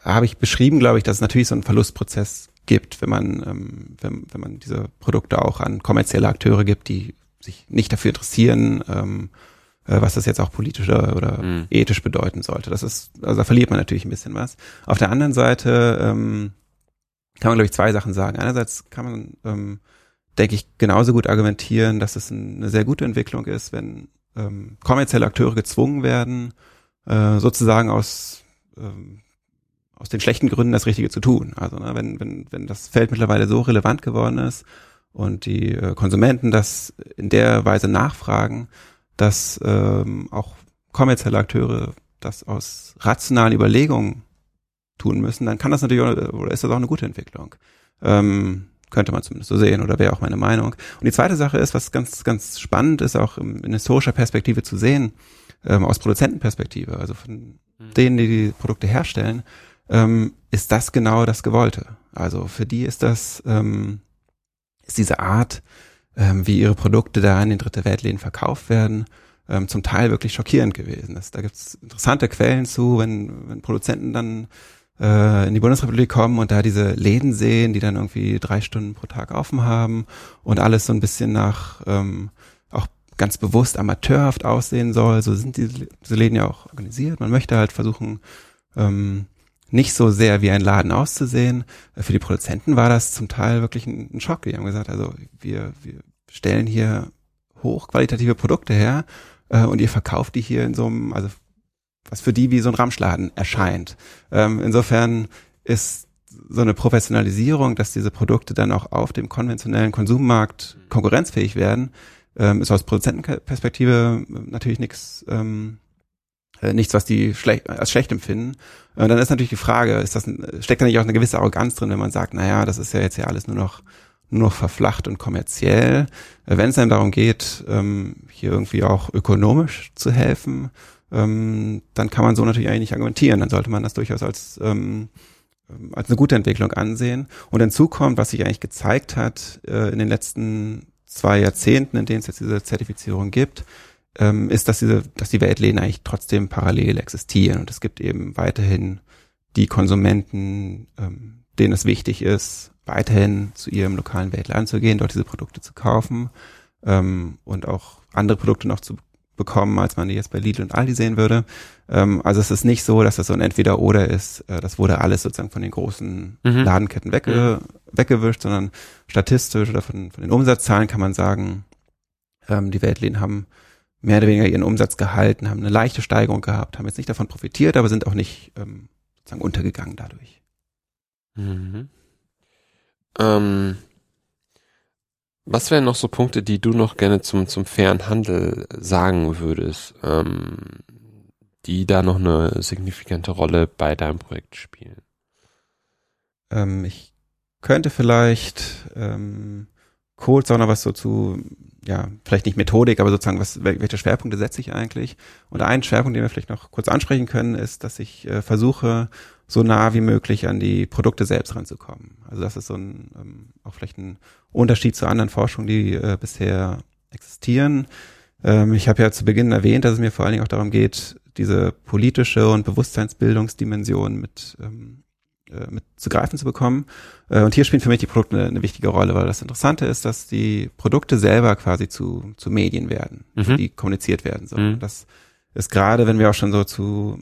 habe ich beschrieben, glaube ich, dass es natürlich so einen Verlustprozess gibt, wenn man, ähm, wenn, wenn man diese Produkte auch an kommerzielle Akteure gibt, die sich nicht dafür interessieren, ähm, äh, was das jetzt auch politisch oder, mhm. ethisch bedeuten sollte. Das ist, also da verliert man natürlich ein bisschen was. Auf der anderen Seite ähm, kann man, glaube ich, zwei Sachen sagen. Einerseits kann man, ähm, denke ich, genauso gut argumentieren, dass es eine sehr gute Entwicklung ist, wenn ähm, kommerzielle Akteure gezwungen werden, äh, sozusagen aus ähm, aus den schlechten Gründen das Richtige zu tun. Also ne, wenn, wenn, wenn das Feld mittlerweile so relevant geworden ist und die äh, Konsumenten das in der Weise nachfragen, dass ähm, auch kommerzielle Akteure das aus rationalen Überlegungen tun müssen, dann kann das natürlich auch, oder ist das auch eine gute Entwicklung. Ähm, könnte man zumindest so sehen oder wäre auch meine Meinung. Und die zweite Sache ist, was ganz, ganz spannend ist, auch in historischer Perspektive zu sehen, ähm, aus Produzentenperspektive, also von mhm. denen, die die Produkte herstellen, ähm, ist das genau das Gewollte. Also für die ist das, ähm, ist diese Art, ähm, wie ihre Produkte da in den dritte Weltläden verkauft werden, ähm, zum Teil wirklich schockierend gewesen. Das, da gibt es interessante Quellen zu, wenn, wenn Produzenten dann äh, in die Bundesrepublik kommen und da diese Läden sehen, die dann irgendwie drei Stunden pro Tag offen haben und alles so ein bisschen nach ähm, ganz bewusst amateurhaft aussehen soll. So sind diese, Läden ja auch organisiert. Man möchte halt versuchen, ähm, nicht so sehr wie ein Laden auszusehen. Äh, für die Produzenten war das zum Teil wirklich ein, ein Schock. Die haben gesagt, also wir, wir stellen hier hochqualitative Produkte her äh, und ihr verkauft die hier in so einem, also was für die wie so ein Ramschladen erscheint. Ähm, insofern ist so eine Professionalisierung, dass diese Produkte dann auch auf dem konventionellen Konsummarkt konkurrenzfähig werden, ähm, ist aus Produzentenperspektive natürlich nichts ähm, äh, nichts, was die schlecht, als schlecht empfinden. Und dann ist natürlich die Frage, ist das, steckt da nicht auch eine gewisse Arroganz drin, wenn man sagt, naja, das ist ja jetzt ja alles nur noch nur noch verflacht und kommerziell. Äh, wenn es einem darum geht, ähm, hier irgendwie auch ökonomisch zu helfen, ähm, dann kann man so natürlich eigentlich nicht argumentieren. Dann sollte man das durchaus als ähm, als eine gute Entwicklung ansehen. Und hinzu kommt, was sich eigentlich gezeigt hat äh, in den letzten zwei Jahrzehnten, in denen es jetzt diese Zertifizierung gibt, ähm, ist, dass diese, dass die Weltläden eigentlich trotzdem parallel existieren. Und es gibt eben weiterhin die Konsumenten, ähm, denen es wichtig ist, weiterhin zu ihrem lokalen Weltladen zu gehen, dort diese Produkte zu kaufen ähm, und auch andere Produkte noch zu bekommen, als man die jetzt bei Lidl und Aldi sehen würde. Ähm, also es ist nicht so, dass das so ein Entweder-Oder ist. Äh, das wurde alles sozusagen von den großen mhm. Ladenketten wegge mhm. Weggewischt, sondern statistisch oder von, von den Umsatzzahlen kann man sagen, ähm, die Weltläden haben mehr oder weniger ihren Umsatz gehalten, haben eine leichte Steigerung gehabt, haben jetzt nicht davon profitiert, aber sind auch nicht ähm, sozusagen untergegangen dadurch. Mhm. Ähm, was wären noch so Punkte, die du noch gerne zum, zum fairen Handel sagen würdest, ähm, die da noch eine signifikante Rolle bei deinem Projekt spielen? Ähm, ich könnte vielleicht ähm, auch noch was so zu, ja, vielleicht nicht Methodik, aber sozusagen, was, welche Schwerpunkte setze ich eigentlich? Und ein Schwerpunkt, den wir vielleicht noch kurz ansprechen können, ist, dass ich äh, versuche, so nah wie möglich an die Produkte selbst ranzukommen. Also das ist so ein, ähm, auch vielleicht ein Unterschied zu anderen Forschungen, die äh, bisher existieren. Ähm, ich habe ja zu Beginn erwähnt, dass es mir vor allen Dingen auch darum geht, diese politische und Bewusstseinsbildungsdimension mit, ähm, äh, mit zu greifen zu bekommen. Äh, und hier spielen für mich die Produkte eine, eine, wichtige Rolle, weil das Interessante ist, dass die Produkte selber quasi zu, zu Medien werden, mhm. die kommuniziert werden sollen. Mhm. Das ist gerade, wenn wir auch schon so zu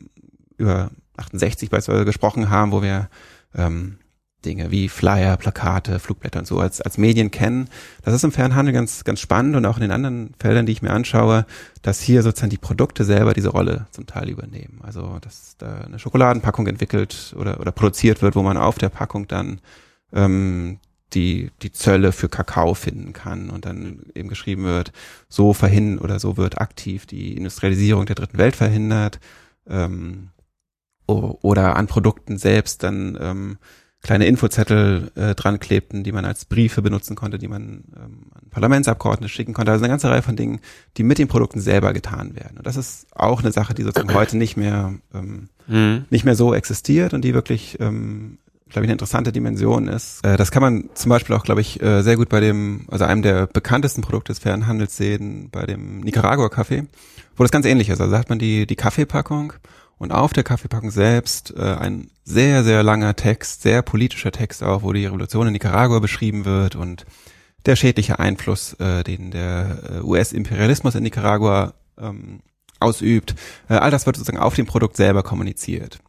über 68 beispielsweise gesprochen haben, wo wir ähm, Dinge wie Flyer, Plakate, Flugblätter und so als, als Medien kennen. Das ist im Fernhandel ganz, ganz spannend und auch in den anderen Feldern, die ich mir anschaue, dass hier sozusagen die Produkte selber diese Rolle zum Teil übernehmen. Also, dass da eine Schokoladenpackung entwickelt oder, oder produziert wird, wo man auf der Packung dann ähm, die, die Zölle für Kakao finden kann und dann eben geschrieben wird, so verhindert oder so wird aktiv die Industrialisierung der dritten Welt verhindert. Ähm, oder an Produkten selbst dann ähm, kleine Infozettel äh, dran klebten, die man als Briefe benutzen konnte, die man ähm, an Parlamentsabgeordnete schicken konnte. Also eine ganze Reihe von Dingen, die mit den Produkten selber getan werden. Und das ist auch eine Sache, die sozusagen heute nicht mehr ähm, mhm. nicht mehr so existiert und die wirklich, ähm, glaube ich, eine interessante Dimension ist. Äh, das kann man zum Beispiel auch, glaube ich, äh, sehr gut bei dem, also einem der bekanntesten Produkte des fairen Handels sehen, bei dem Nicaragua-Kaffee, wo das ganz ähnlich ist. Also da hat man die, die Kaffeepackung und auf der Kaffeepackung selbst äh, ein sehr, sehr langer Text, sehr politischer Text auch, wo die Revolution in Nicaragua beschrieben wird und der schädliche Einfluss, äh, den der äh, US-Imperialismus in Nicaragua ähm, ausübt. Äh, all das wird sozusagen auf dem Produkt selber kommuniziert.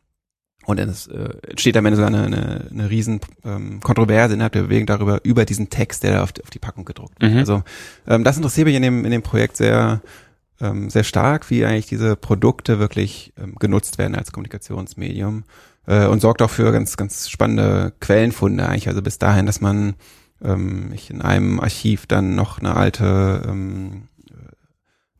Und es äh, entsteht am Ende so eine, eine, eine riesen ähm, Kontroverse innerhalb der Bewegung darüber, über diesen Text, der da auf, auf die Packung gedruckt wird. Mhm. Also ähm, das interessiert mich in dem, in dem Projekt sehr, ähm, sehr stark, wie eigentlich diese Produkte wirklich ähm, genutzt werden als Kommunikationsmedium äh, und sorgt auch für ganz, ganz spannende Quellenfunde eigentlich. Also bis dahin, dass man ähm, ich in einem Archiv dann noch eine alte ähm,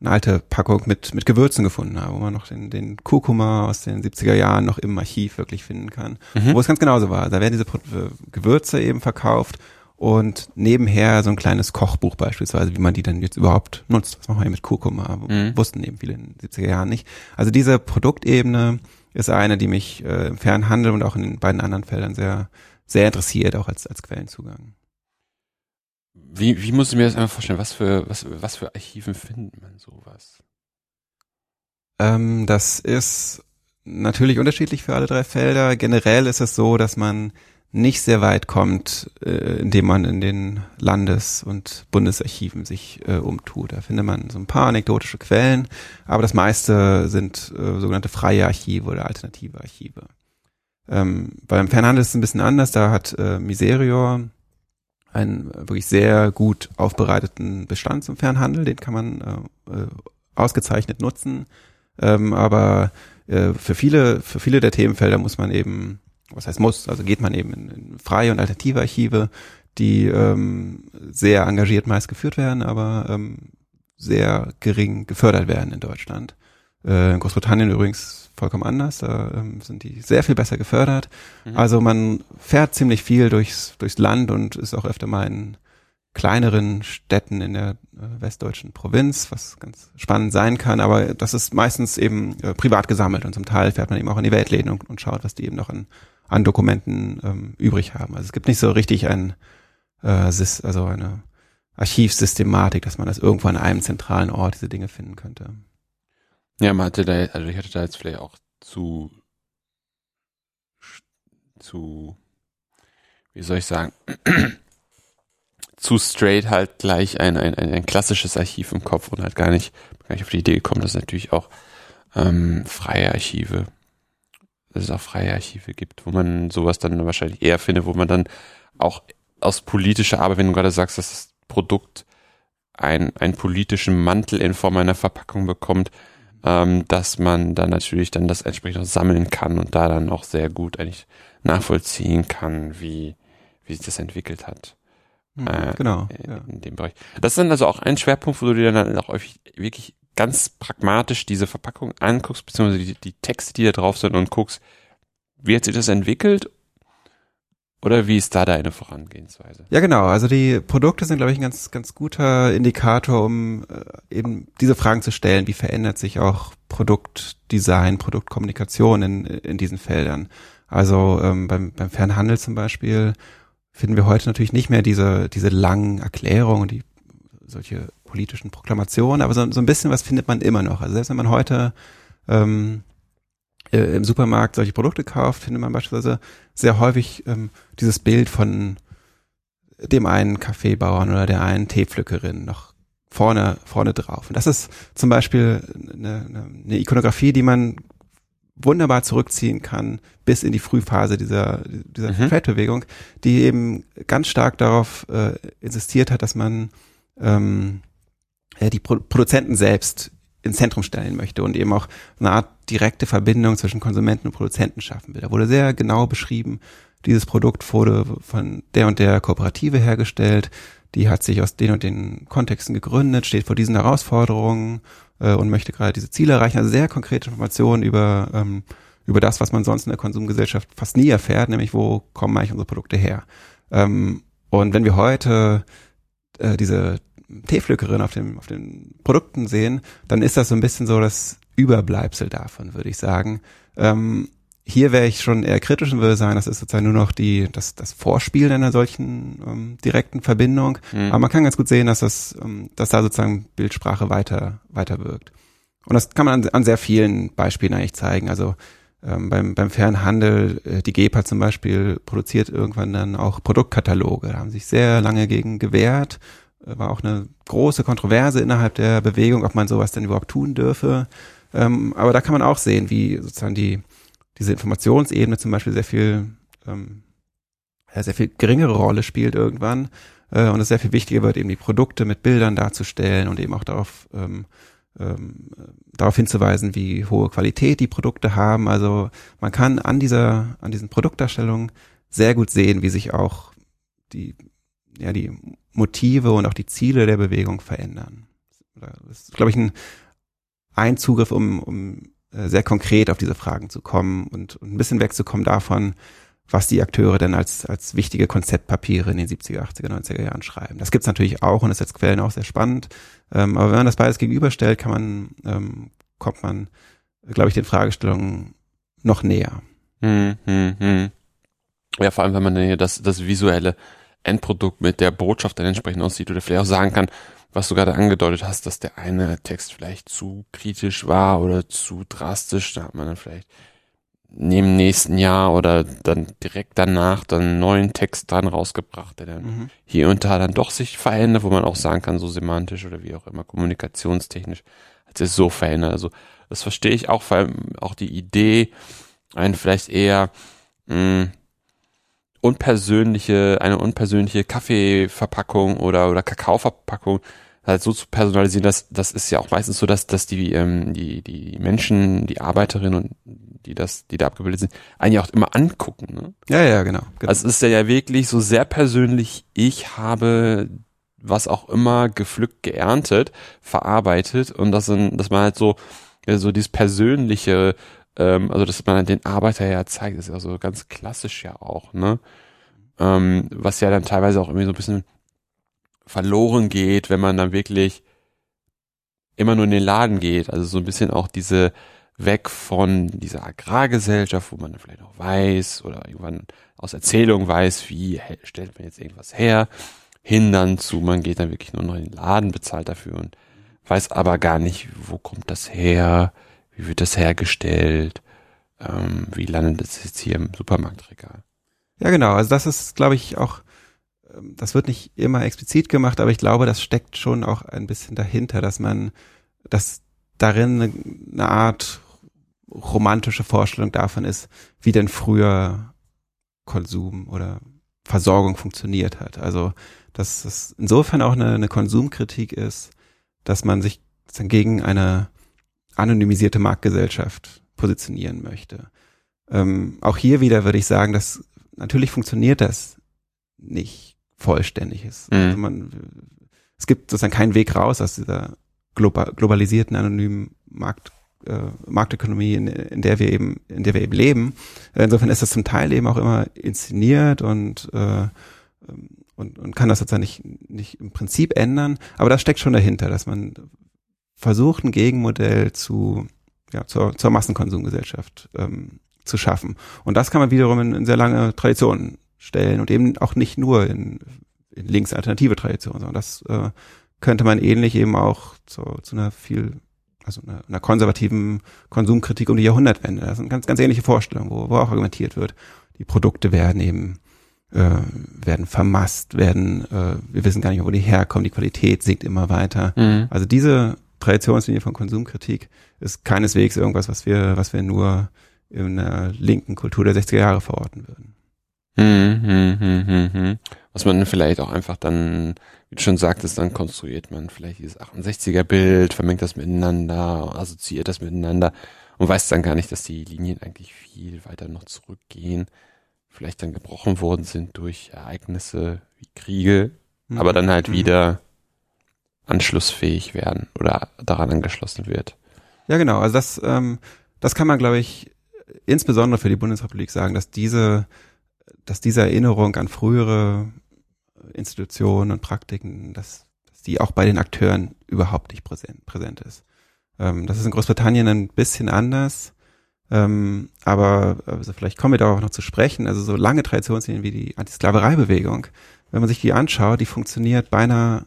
eine alte Packung mit, mit Gewürzen gefunden habe, wo man noch den, den Kurkuma aus den 70er Jahren noch im Archiv wirklich finden kann. Mhm. Wo es ganz genauso war. Da werden diese Gewürze eben verkauft und nebenher so ein kleines Kochbuch beispielsweise, wie man die dann jetzt überhaupt nutzt. Was machen wir hier mit Kurkuma? Mhm. Wussten eben viele in den 70er Jahren nicht. Also diese Produktebene ist eine, die mich äh, im Fernhandel und auch in den beiden anderen Feldern sehr, sehr interessiert, auch als, als Quellenzugang. Wie, wie muss ich mir das einfach vorstellen? Was für, was, was für Archiven findet man sowas? Ähm, das ist natürlich unterschiedlich für alle drei Felder. Generell ist es so, dass man nicht sehr weit kommt, äh, indem man in den Landes- und Bundesarchiven sich äh, umtut. Da findet man so ein paar anekdotische Quellen, aber das meiste sind äh, sogenannte freie Archive oder alternative Archive. Ähm, beim Fernhandel ist es ein bisschen anders. Da hat äh, Miserior einen wirklich sehr gut aufbereiteten Bestand zum Fernhandel. Den kann man äh, äh ausgezeichnet nutzen. Ähm, aber äh, für viele, für viele der Themenfelder muss man eben was heißt muss, also geht man eben in, in freie und alternative Archive, die ähm, sehr engagiert meist geführt werden, aber ähm, sehr gering gefördert werden in Deutschland. Äh, in Großbritannien übrigens vollkommen anders, da ähm, sind die sehr viel besser gefördert. Mhm. Also man fährt ziemlich viel durchs, durchs Land und ist auch öfter mal in kleineren Städten in der äh, westdeutschen Provinz, was ganz spannend sein kann, aber das ist meistens eben äh, privat gesammelt und zum Teil fährt man eben auch in die Weltläden und, und schaut, was die eben noch an an Dokumenten ähm, übrig haben. Also es gibt nicht so richtig ein, äh, also eine Archivsystematik, dass man das irgendwo an einem zentralen Ort diese Dinge finden könnte. Ja, man hatte da, also ich hatte da jetzt vielleicht auch zu, zu, wie soll ich sagen, (clears throat) zu straight halt gleich ein, ein, ein, ein klassisches Archiv im Kopf und halt gar nicht, gar nicht auf die Idee gekommen, dass es natürlich auch ähm, freie Archive dass es auch freie Archive gibt, wo man sowas dann wahrscheinlich eher findet, wo man dann auch aus politischer Arbeit, wenn du gerade sagst, dass das Produkt ein, einen politischen Mantel in Form einer Verpackung bekommt, ähm, dass man dann natürlich dann das entsprechend auch sammeln kann und da dann auch sehr gut eigentlich nachvollziehen kann, wie, wie sich das entwickelt hat. Mhm, äh, genau. In, ja. in dem Bereich. Das ist dann also auch ein Schwerpunkt, wo du dir dann auch wirklich ganz pragmatisch diese Verpackung anguckst, beziehungsweise die, die Texte, die da drauf sind und guckst, wie hat sich das entwickelt oder wie ist da deine Vorangehensweise? Ja, genau. Also die Produkte sind, glaube ich, ein ganz, ganz guter Indikator, um äh, eben diese Fragen zu stellen. Wie verändert sich auch Produktdesign, Produktkommunikation in, in diesen Feldern? Also ähm, beim, beim Fernhandel zum Beispiel finden wir heute natürlich nicht mehr diese, diese langen Erklärungen, die solche politischen Proklamationen, aber so, so ein bisschen was findet man immer noch. Also selbst wenn man heute ähm, äh, im Supermarkt solche Produkte kauft, findet man beispielsweise sehr häufig ähm, dieses Bild von dem einen Kaffeebauern oder der einen Teepflückerin noch vorne vorne drauf. Und das ist zum Beispiel eine, eine Ikonografie, die man wunderbar zurückziehen kann bis in die Frühphase dieser dieser mhm. Feldbewegung, die eben ganz stark darauf äh, insistiert hat, dass man ähm, äh, die Pro Produzenten selbst ins Zentrum stellen möchte und eben auch eine Art direkte Verbindung zwischen Konsumenten und Produzenten schaffen will. Da wurde sehr genau beschrieben, dieses Produkt wurde von der und der Kooperative hergestellt, die hat sich aus den und den Kontexten gegründet, steht vor diesen Herausforderungen äh, und möchte gerade diese Ziele erreichen. Also sehr konkrete Informationen über, ähm, über das, was man sonst in der Konsumgesellschaft fast nie erfährt, nämlich wo kommen eigentlich unsere Produkte her. Ähm, und wenn wir heute äh, diese Teepflückerin auf, dem, auf den Produkten sehen, dann ist das so ein bisschen so das Überbleibsel davon, würde ich sagen. Ähm, hier wäre ich schon eher kritisch und würde sagen, das ist sozusagen nur noch die, das, das Vorspielen einer solchen ähm, direkten Verbindung. Mhm. Aber man kann ganz gut sehen, dass das, ähm, dass da sozusagen Bildsprache weiter, weiter wirkt. Und das kann man an, an sehr vielen Beispielen eigentlich zeigen. Also ähm, beim, beim Fernhandel, äh, die GEPA zum Beispiel produziert irgendwann dann auch Produktkataloge. Da haben sich sehr lange gegen gewehrt war auch eine große Kontroverse innerhalb der Bewegung, ob man sowas denn überhaupt tun dürfe. Ähm, aber da kann man auch sehen, wie sozusagen die, diese Informationsebene zum Beispiel sehr viel, ähm, ja, sehr viel geringere Rolle spielt irgendwann. Äh, und es sehr viel wichtiger wird, eben die Produkte mit Bildern darzustellen und eben auch darauf, ähm, ähm, darauf hinzuweisen, wie hohe Qualität die Produkte haben. Also man kann an dieser, an diesen Produktdarstellungen sehr gut sehen, wie sich auch die, ja, die Motive und auch die Ziele der Bewegung verändern. Das ist, glaube ich, ein, ein Zugriff, um, um sehr konkret auf diese Fragen zu kommen und, und ein bisschen wegzukommen davon, was die Akteure denn als, als wichtige Konzeptpapiere in den 70er, 80er, 90er Jahren schreiben. Das gibt's natürlich auch und ist als Quellen auch sehr spannend. Ähm, aber wenn man das beides gegenüberstellt, kann man, ähm, kommt man, glaube ich, den Fragestellungen noch näher. Hm, hm, hm. Ja, vor allem, wenn man das, das Visuelle Endprodukt mit der Botschaft dann entsprechend aussieht oder vielleicht auch sagen kann, was du gerade angedeutet hast, dass der eine Text vielleicht zu kritisch war oder zu drastisch, da hat man dann vielleicht im nächsten Jahr oder dann direkt danach dann einen neuen Text dran rausgebracht, der dann mhm. hier und da dann doch sich verändert, wo man auch sagen kann, so semantisch oder wie auch immer, kommunikationstechnisch, hat sich so verändert. Also das verstehe ich auch, vor allem auch die Idee, einen vielleicht eher mh, hm, unpersönliche, eine unpersönliche Kaffeeverpackung oder, oder Kakaoverpackung halt so zu personalisieren, dass das ist ja auch meistens so, dass, dass die, ähm, die, die Menschen, die Arbeiterinnen und die das, die da abgebildet sind, einen ja auch immer angucken. Ne? Ja, ja, genau, genau. Also es ist ja wirklich so sehr persönlich, ich habe was auch immer gepflückt, geerntet, verarbeitet und das sind, dass man halt so, ja, so dieses persönliche, ähm, also dass man den Arbeiter ja zeigt, ist ja so ganz klassisch ja auch, ne? Ähm, was ja dann teilweise auch irgendwie so ein bisschen verloren geht, wenn man dann wirklich immer nur in den Laden geht. Also so ein bisschen auch diese weg von dieser Agrargesellschaft, wo man vielleicht auch weiß oder irgendwann aus Erzählung weiß, wie stellt man jetzt irgendwas her, hin dann zu, man geht dann wirklich nur noch in den Laden, bezahlt dafür und weiß aber gar nicht, wo kommt das her, wie wird das hergestellt, ähm, wie landet das jetzt hier im Supermarktregal. Ja, genau. Also das ist, glaube ich, auch ähm, das wird nicht immer explizit gemacht, aber ich glaube, das steckt schon auch ein bisschen dahinter, dass man, dass darin eine, Art romantische Vorstellung davon ist, wie denn früher Konsum oder Versorgung funktioniert hat. Also, dass es insofern auch eine, eine Konsumkritik ist, dass man sich gegen eine anonymisierte Marktgesellschaft positionieren möchte. Ähm, auch hier wieder würde ich sagen, dass natürlich funktioniert das nicht vollständig ist. Mhm. Also man, es gibt sozusagen keinen Weg raus aus dieser global, globalisierten, anonymen Markt, äh, Marktökonomie, in, in der wir eben, in der wir eben leben. Insofern ist das zum Teil eben auch immer inszeniert und äh, und, und kann das sozusagen nicht, nicht im Prinzip ändern, aber das steckt schon dahinter, dass man versucht, ein Gegenmodell zu, ja, zur, zur Massenkonsumgesellschaft ähm, zu schaffen. Und das kann man wiederum in, in sehr lange Traditionen stellen und eben auch nicht nur in, in links-alternative Tradition, sondern das äh, könnte man ähnlich eben auch zu, zu einer viel, also einer, einer konservativen Konsumkritik um die Jahrhundertwende. Das sind ganz, ganz ähnliche Vorstellungen, wo, wo auch argumentiert wird. Die Produkte werden eben äh, werden vermasst, werden, äh, wir wissen gar nicht, wo die herkommen, die Qualität sinkt immer weiter. Mhm. Also diese Traditionslinie von Konsumkritik ist keineswegs irgendwas, was wir, was wir nur in einer linken Kultur der 60er Jahre verorten würden. Hm, hm, hm, hm, hm. Was man vielleicht auch einfach dann, wie du schon sagtest, dann konstruiert man vielleicht dieses 68er Bild, vermengt das miteinander, assoziiert das miteinander und weiß dann gar nicht, dass die Linien eigentlich viel weiter noch zurückgehen, vielleicht dann gebrochen worden sind durch Ereignisse wie Kriege, mhm. aber dann halt mhm. wieder anschlussfähig werden oder daran angeschlossen wird. Ja, genau. Also das, ähm, das kann man, glaube ich, insbesondere für die Bundesrepublik sagen, dass diese dass diese Erinnerung an frühere Institutionen und Praktiken, dass, dass die auch bei den Akteuren überhaupt nicht präsent, präsent ist. Ähm, das ist in Großbritannien ein bisschen anders, ähm, aber also vielleicht kommen wir darauf noch zu sprechen. Also so lange Traditionslinien wie die Antisklavereibewegung, wenn man sich die anschaut, die funktioniert beinahe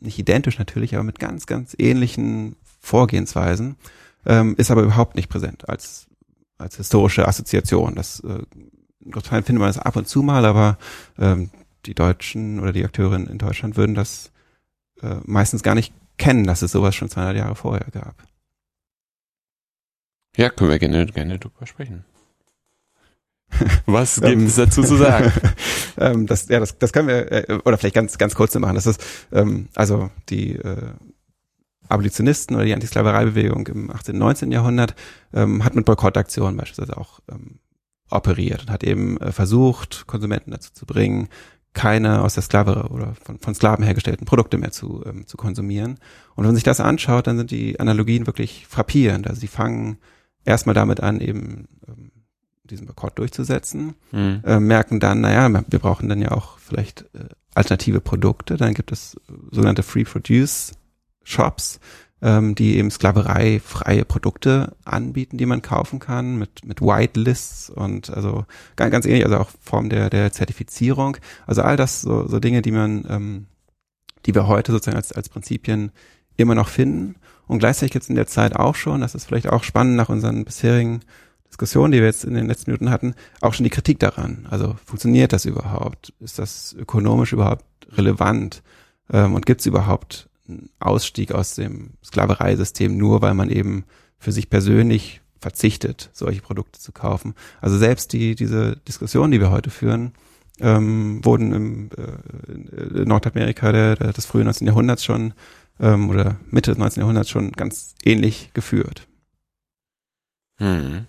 nicht identisch natürlich, aber mit ganz, ganz ähnlichen Vorgehensweisen, ähm, ist aber überhaupt nicht präsent als als historische Assoziation. Das äh, in Großbritannien findet man das ab und zu mal, aber ähm, die Deutschen oder die Akteurinnen in Deutschland würden das äh, meistens gar nicht kennen, dass es sowas schon 200 Jahre vorher gab. Ja, können wir gerne, gerne drüber sprechen. (laughs) Was gibt es dazu zu sagen? (laughs) ähm, das, ja, das, das können wir, äh, oder vielleicht ganz, ganz kurz zu machen. Das ist, ähm, also die äh, Abolitionisten oder die Antisklavereibewegung im 18. und 19. Jahrhundert ähm, hat mit Boykottaktionen beispielsweise auch ähm, operiert und hat eben äh, versucht, Konsumenten dazu zu bringen, keine aus der Sklave oder von, von Sklaven hergestellten Produkte mehr zu, ähm, zu konsumieren. Und wenn man sich das anschaut, dann sind die Analogien wirklich frappierend. Also sie fangen erstmal damit an, eben ähm, diesen Boykott durchzusetzen, mhm. äh, merken dann, naja, wir brauchen dann ja auch vielleicht äh, alternative Produkte. Dann gibt es sogenannte Free Produce Shops, ähm, die eben sklavereifreie Produkte anbieten, die man kaufen kann, mit, mit Whitelists und also ganz, ganz ähnlich, also auch Form der, der Zertifizierung. Also all das so, so Dinge, die man, ähm, die wir heute sozusagen als, als Prinzipien immer noch finden. Und gleichzeitig jetzt in der Zeit auch schon, das ist vielleicht auch spannend nach unseren bisherigen Diskussion, die wir jetzt in den letzten Minuten hatten, auch schon die Kritik daran. Also funktioniert das überhaupt? Ist das ökonomisch überhaupt relevant? Ähm, und gibt es überhaupt einen Ausstieg aus dem Sklavereisystem nur, weil man eben für sich persönlich verzichtet, solche Produkte zu kaufen? Also selbst die diese Diskussion, die wir heute führen, ähm, wurden im äh, in Nordamerika der, der, des frühen 19. Jahrhunderts schon ähm, oder Mitte des 19. Jahrhunderts schon ganz ähnlich geführt. Hm.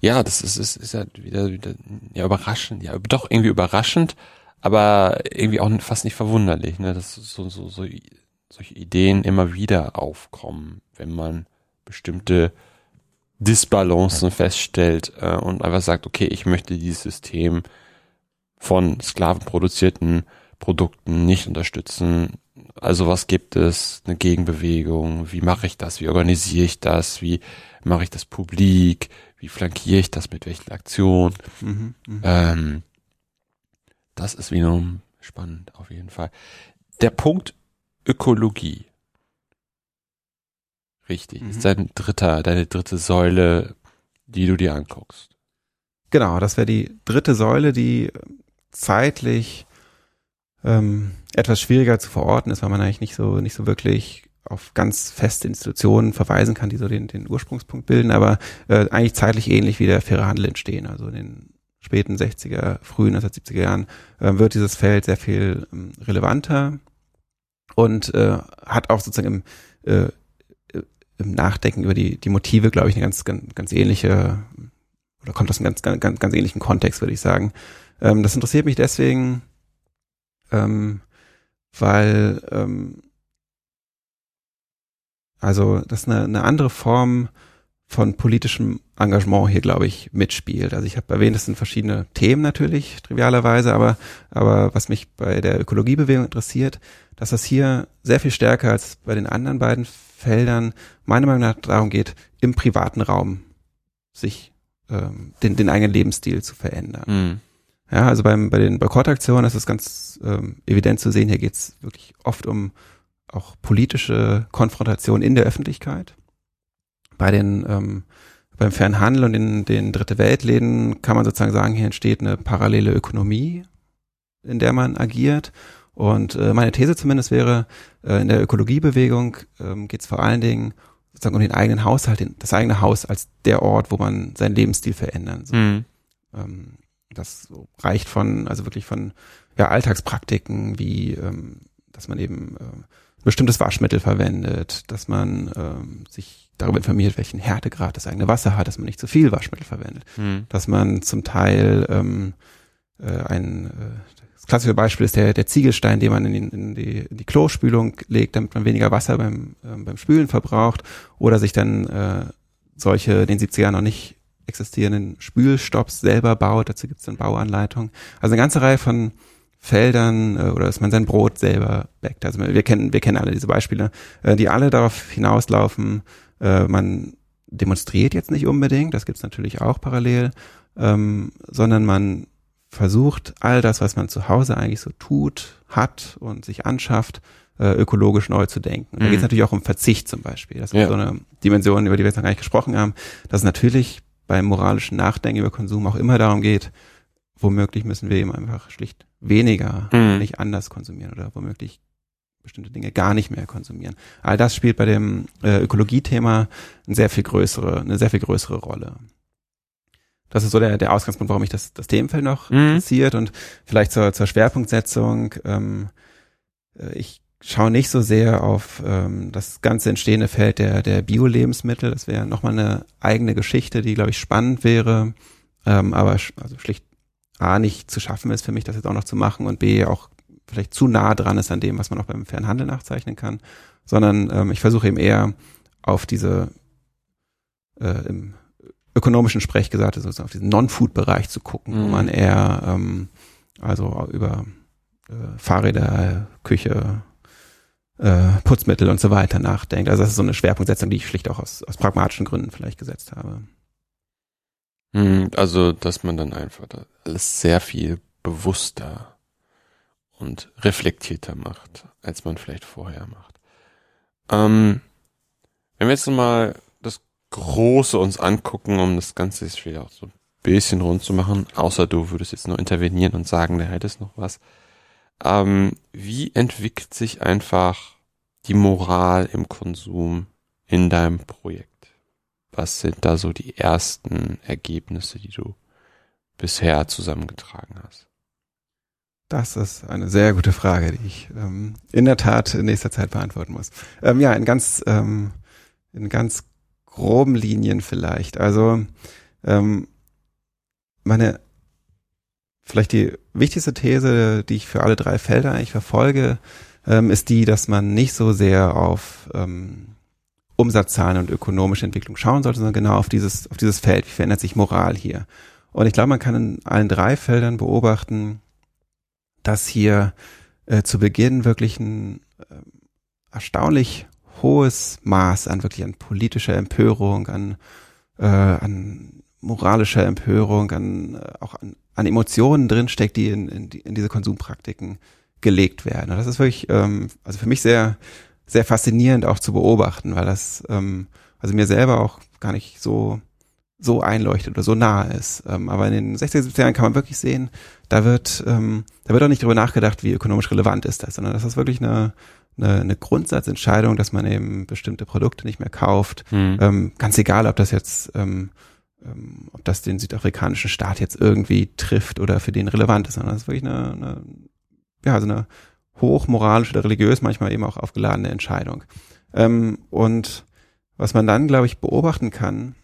Ja, das ist, ist, ist ja wieder, wieder ja, überraschend, ja, doch irgendwie überraschend, aber irgendwie auch fast nicht verwunderlich, ne, dass so, so, so solche Ideen immer wieder aufkommen, wenn man bestimmte Disbalancen feststellt äh, und einfach sagt, okay, ich möchte dieses System von sklavenproduzierten Produkten nicht unterstützen. Also was gibt es? Eine Gegenbewegung? Wie mache ich das? Wie organisiere ich das? Wie mache ich das publik? Wie flankiere ich das mit welchen Aktionen? Mhm, mh. ähm, das ist wiederum spannend auf jeden Fall. Der Punkt Ökologie. Richtig. Mhm. Ist dein dritter, deine dritte Säule, die du dir anguckst. Genau, das wäre die dritte Säule, die zeitlich ähm, etwas schwieriger zu verorten ist, weil man eigentlich nicht so nicht so wirklich auf ganz feste Institutionen verweisen kann, die so den, den Ursprungspunkt bilden, aber äh, eigentlich zeitlich ähnlich wie der faire Handel entstehen. Also in den späten 60er, frühen 1970er Jahren äh, wird dieses Feld sehr viel ähm, relevanter und äh, hat auch sozusagen im, äh, im Nachdenken über die, die Motive, glaube ich, eine ganz, ganz, ganz ähnliche, oder kommt aus einem ganz, ganz, ganz, ganz ähnlichen Kontext, würde ich sagen. Ähm, das interessiert mich deswegen, ähm, weil ähm, also das eine, eine andere Form von politischem Engagement hier, glaube ich, mitspielt. Also ich habe erwähnt, es sind verschiedene Themen natürlich, trivialerweise, aber, aber was mich bei der Ökologiebewegung interessiert, dass das hier sehr viel stärker als bei den anderen beiden Feldern meiner Meinung nach darum geht, im privaten Raum sich ähm, den, den eigenen Lebensstil zu verändern. Mhm. Ja, also beim, bei den Boykottaktionen ist es ganz ähm, evident zu sehen, hier geht es wirklich oft um auch politische Konfrontation in der Öffentlichkeit. Bei den ähm, beim fairen Handel und in den Dritte Weltläden kann man sozusagen sagen, hier entsteht eine parallele Ökonomie, in der man agiert. Und äh, meine These zumindest wäre, äh, in der Ökologiebewegung ähm, geht es vor allen Dingen sozusagen um den eigenen Haushalt, den, das eigene Haus als der Ort, wo man seinen Lebensstil verändern soll. Mhm. Ähm, das reicht von, also wirklich von ja, Alltagspraktiken wie, ähm, dass man eben äh, bestimmtes Waschmittel verwendet, dass man ähm, sich darüber informiert, welchen Härtegrad das eigene Wasser hat, dass man nicht zu viel Waschmittel verwendet, mhm. dass man zum Teil ähm, äh, ein äh, das klassische Beispiel ist der, der Ziegelstein, den man in die, in, die, in die Klospülung legt, damit man weniger Wasser beim, äh, beim Spülen verbraucht oder sich dann äh, solche in den 70er Jahren noch nicht existierenden Spülstops selber baut. Dazu gibt es dann Bauanleitungen. Also eine ganze Reihe von Feldern äh, oder dass man sein Brot selber backt. Also wir kennen, wir kennen alle diese Beispiele, äh, die alle darauf hinauslaufen. Äh, man demonstriert jetzt nicht unbedingt, das gibt's natürlich auch parallel, ähm, sondern man versucht, all das, was man zu Hause eigentlich so tut, hat und sich anschafft, äh, ökologisch neu zu denken. Mhm. Da geht es natürlich auch um Verzicht zum Beispiel. Das ist ja. so eine Dimension, über die wir jetzt noch gar nicht gesprochen haben, dass natürlich beim moralischen Nachdenken über Konsum auch immer darum geht, womöglich müssen wir eben einfach schlicht weniger, mhm. nicht anders konsumieren oder womöglich bestimmte Dinge gar nicht mehr konsumieren. All das spielt bei dem äh, Ökologie-Thema eine sehr viel größere, eine sehr viel größere Rolle. Das ist so der, der Ausgangspunkt, warum mich das, das Themenfeld noch mhm. interessiert und vielleicht zur, zur Schwerpunktsetzung. Ähm, äh, ich schaue nicht so sehr auf ähm, das ganze entstehende Feld der, der Bio-Lebensmittel. Das wäre nochmal eine eigene Geschichte, die, glaube ich, spannend wäre, ähm, aber also schlicht A, nicht zu schaffen ist für mich, das jetzt auch noch zu machen und B, auch vielleicht zu nah dran ist an dem, was man auch beim Fernhandel nachzeichnen kann, sondern ähm, ich versuche eben eher auf diese äh, im ökonomischen Sprech gesagt, also auf diesen Non-Food-Bereich zu gucken, mhm. wo man eher ähm, also über äh, Fahrräder, Küche, äh, Putzmittel und so weiter nachdenkt. Also das ist so eine Schwerpunktsetzung, die ich schlicht auch aus, aus pragmatischen Gründen vielleicht gesetzt habe. Hm, also, dass man dann einfach alles sehr viel bewusster und reflektierter macht, als man vielleicht vorher macht. Ähm, wenn wir jetzt mal das Große uns angucken, um das Ganze jetzt wieder auch so ein bisschen rund zu machen, außer du würdest jetzt nur intervenieren und sagen, da hättest noch was. Ähm, wie entwickelt sich einfach die Moral im Konsum in deinem Projekt? Was sind da so die ersten Ergebnisse, die du bisher zusammengetragen hast? Das ist eine sehr gute Frage, die ich ähm, in der Tat in nächster Zeit beantworten muss. Ähm, ja, in ganz, ähm, in ganz groben Linien vielleicht. Also ähm, meine vielleicht die wichtigste These, die ich für alle drei Felder eigentlich verfolge, ähm, ist die, dass man nicht so sehr auf ähm, Umsatzzahlen und ökonomische Entwicklung schauen sollte, sondern genau auf dieses, auf dieses Feld. Wie verändert sich Moral hier? Und ich glaube, man kann in allen drei Feldern beobachten, dass hier äh, zu Beginn wirklich ein äh, erstaunlich hohes Maß an wirklich an politischer Empörung, an, äh, an moralischer Empörung, an äh, auch an, an Emotionen drinsteckt, die in, in, in diese Konsumpraktiken gelegt werden. Und das ist wirklich, ähm, also für mich sehr, sehr faszinierend auch zu beobachten, weil das ähm, also mir selber auch gar nicht so so einleuchtet oder so nahe ist. Ähm, aber in den 60er, 70er Jahren kann man wirklich sehen, da wird, ähm, da wird auch nicht darüber nachgedacht, wie ökonomisch relevant ist das, sondern das ist wirklich eine, eine, eine Grundsatzentscheidung, dass man eben bestimmte Produkte nicht mehr kauft. Mhm. Ähm, ganz egal, ob das jetzt, ähm, ähm, ob das den südafrikanischen Staat jetzt irgendwie trifft oder für den relevant ist, sondern das ist wirklich eine, eine ja, also eine hochmoralische oder religiös manchmal eben auch aufgeladene Entscheidung. Ähm, und was man dann, glaube ich, beobachten kann,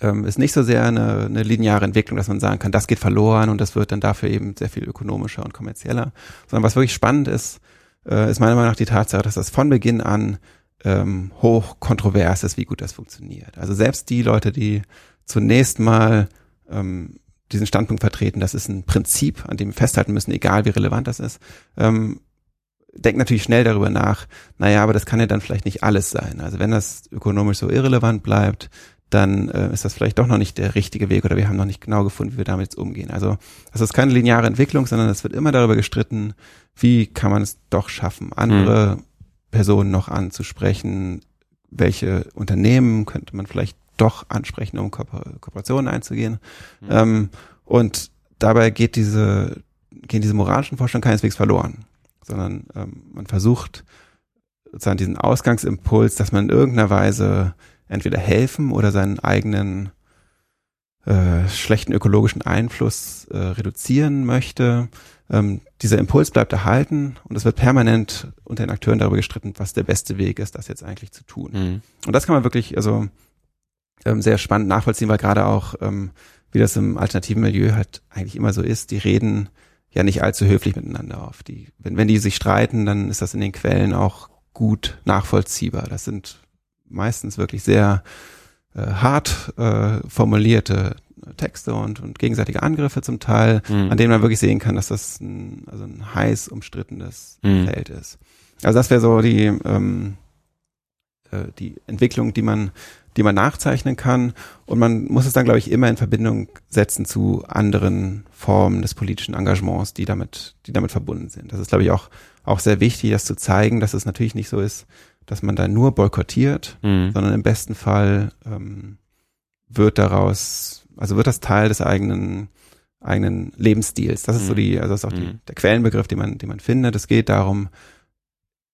ähm, ist nicht so sehr eine, eine lineare Entwicklung, dass man sagen kann, das geht verloren und das wird dann dafür eben sehr viel ökonomischer und kommerzieller, sondern was wirklich spannend ist, äh, ist meiner Meinung nach die Tatsache, dass das von Beginn an ähm, hoch kontrovers ist, wie gut das funktioniert. Also selbst die Leute, die zunächst mal ähm, diesen Standpunkt vertreten, das ist ein Prinzip, an dem wir festhalten müssen, egal wie relevant das ist, ähm, denkt natürlich schnell darüber nach, naja, aber das kann ja dann vielleicht nicht alles sein. Also wenn das ökonomisch so irrelevant bleibt, dann äh, ist das vielleicht doch noch nicht der richtige Weg oder wir haben noch nicht genau gefunden, wie wir damit jetzt umgehen. Also das ist keine lineare Entwicklung, sondern es wird immer darüber gestritten, wie kann man es doch schaffen, andere mhm. Personen noch anzusprechen, welche Unternehmen könnte man vielleicht doch ansprechen, um Ko Kooperationen einzugehen. Mhm. Ähm, und dabei geht diese, gehen diese moralischen Vorstellungen keineswegs verloren, sondern ähm, man versucht sozusagen diesen Ausgangsimpuls, dass man in irgendeiner Weise entweder helfen oder seinen eigenen äh, schlechten ökologischen Einfluss äh, reduzieren möchte. Ähm, dieser Impuls bleibt erhalten und es wird permanent unter den Akteuren darüber gestritten, was der beste Weg ist, das jetzt eigentlich zu tun. Mhm. Und das kann man wirklich also ähm, sehr spannend nachvollziehen, weil gerade auch, ähm, wie das im alternativen Milieu halt eigentlich immer so ist, die reden ja nicht allzu höflich miteinander auf. Die, wenn, wenn die sich streiten, dann ist das in den Quellen auch gut nachvollziehbar. Das sind meistens wirklich sehr äh, hart äh, formulierte Texte und, und gegenseitige Angriffe zum Teil, mhm. an denen man wirklich sehen kann, dass das ein, also ein heiß umstrittenes mhm. Feld ist. Also das wäre so die, ähm, äh, die Entwicklung, die man, die man nachzeichnen kann. Und man muss es dann, glaube ich, immer in Verbindung setzen zu anderen Formen des politischen Engagements, die damit, die damit verbunden sind. Das ist, glaube ich, auch, auch sehr wichtig, das zu zeigen, dass es natürlich nicht so ist, dass man da nur boykottiert, mhm. sondern im besten Fall ähm, wird daraus, also wird das Teil des eigenen eigenen Lebensstils. Das ist mhm. so die, also das ist auch die, mhm. der Quellenbegriff, den man, den man findet. Es geht darum,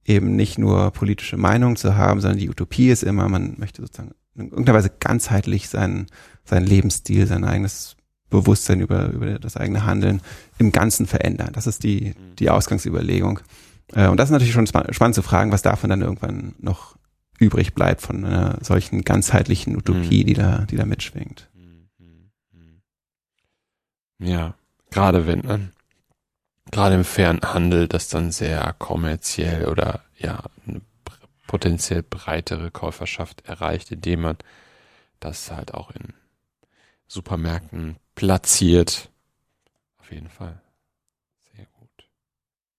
eben nicht nur politische Meinung zu haben, sondern die Utopie ist immer, man möchte sozusagen in irgendeiner Weise ganzheitlich seinen, seinen Lebensstil, sein eigenes Bewusstsein über, über das eigene Handeln im Ganzen verändern. Das ist die, mhm. die Ausgangsüberlegung. Äh, und das ist natürlich schon spannend zu fragen, was davon dann irgendwann noch übrig bleibt von einer solchen ganzheitlichen Utopie, mhm. die da, die da mitschwingt. Ja, gerade wenn dann, gerade im fairen Handel, das dann sehr kommerziell oder ja, eine potenziell breitere Käuferschaft erreicht, indem man das halt auch in Supermärkten platziert. Auf jeden Fall.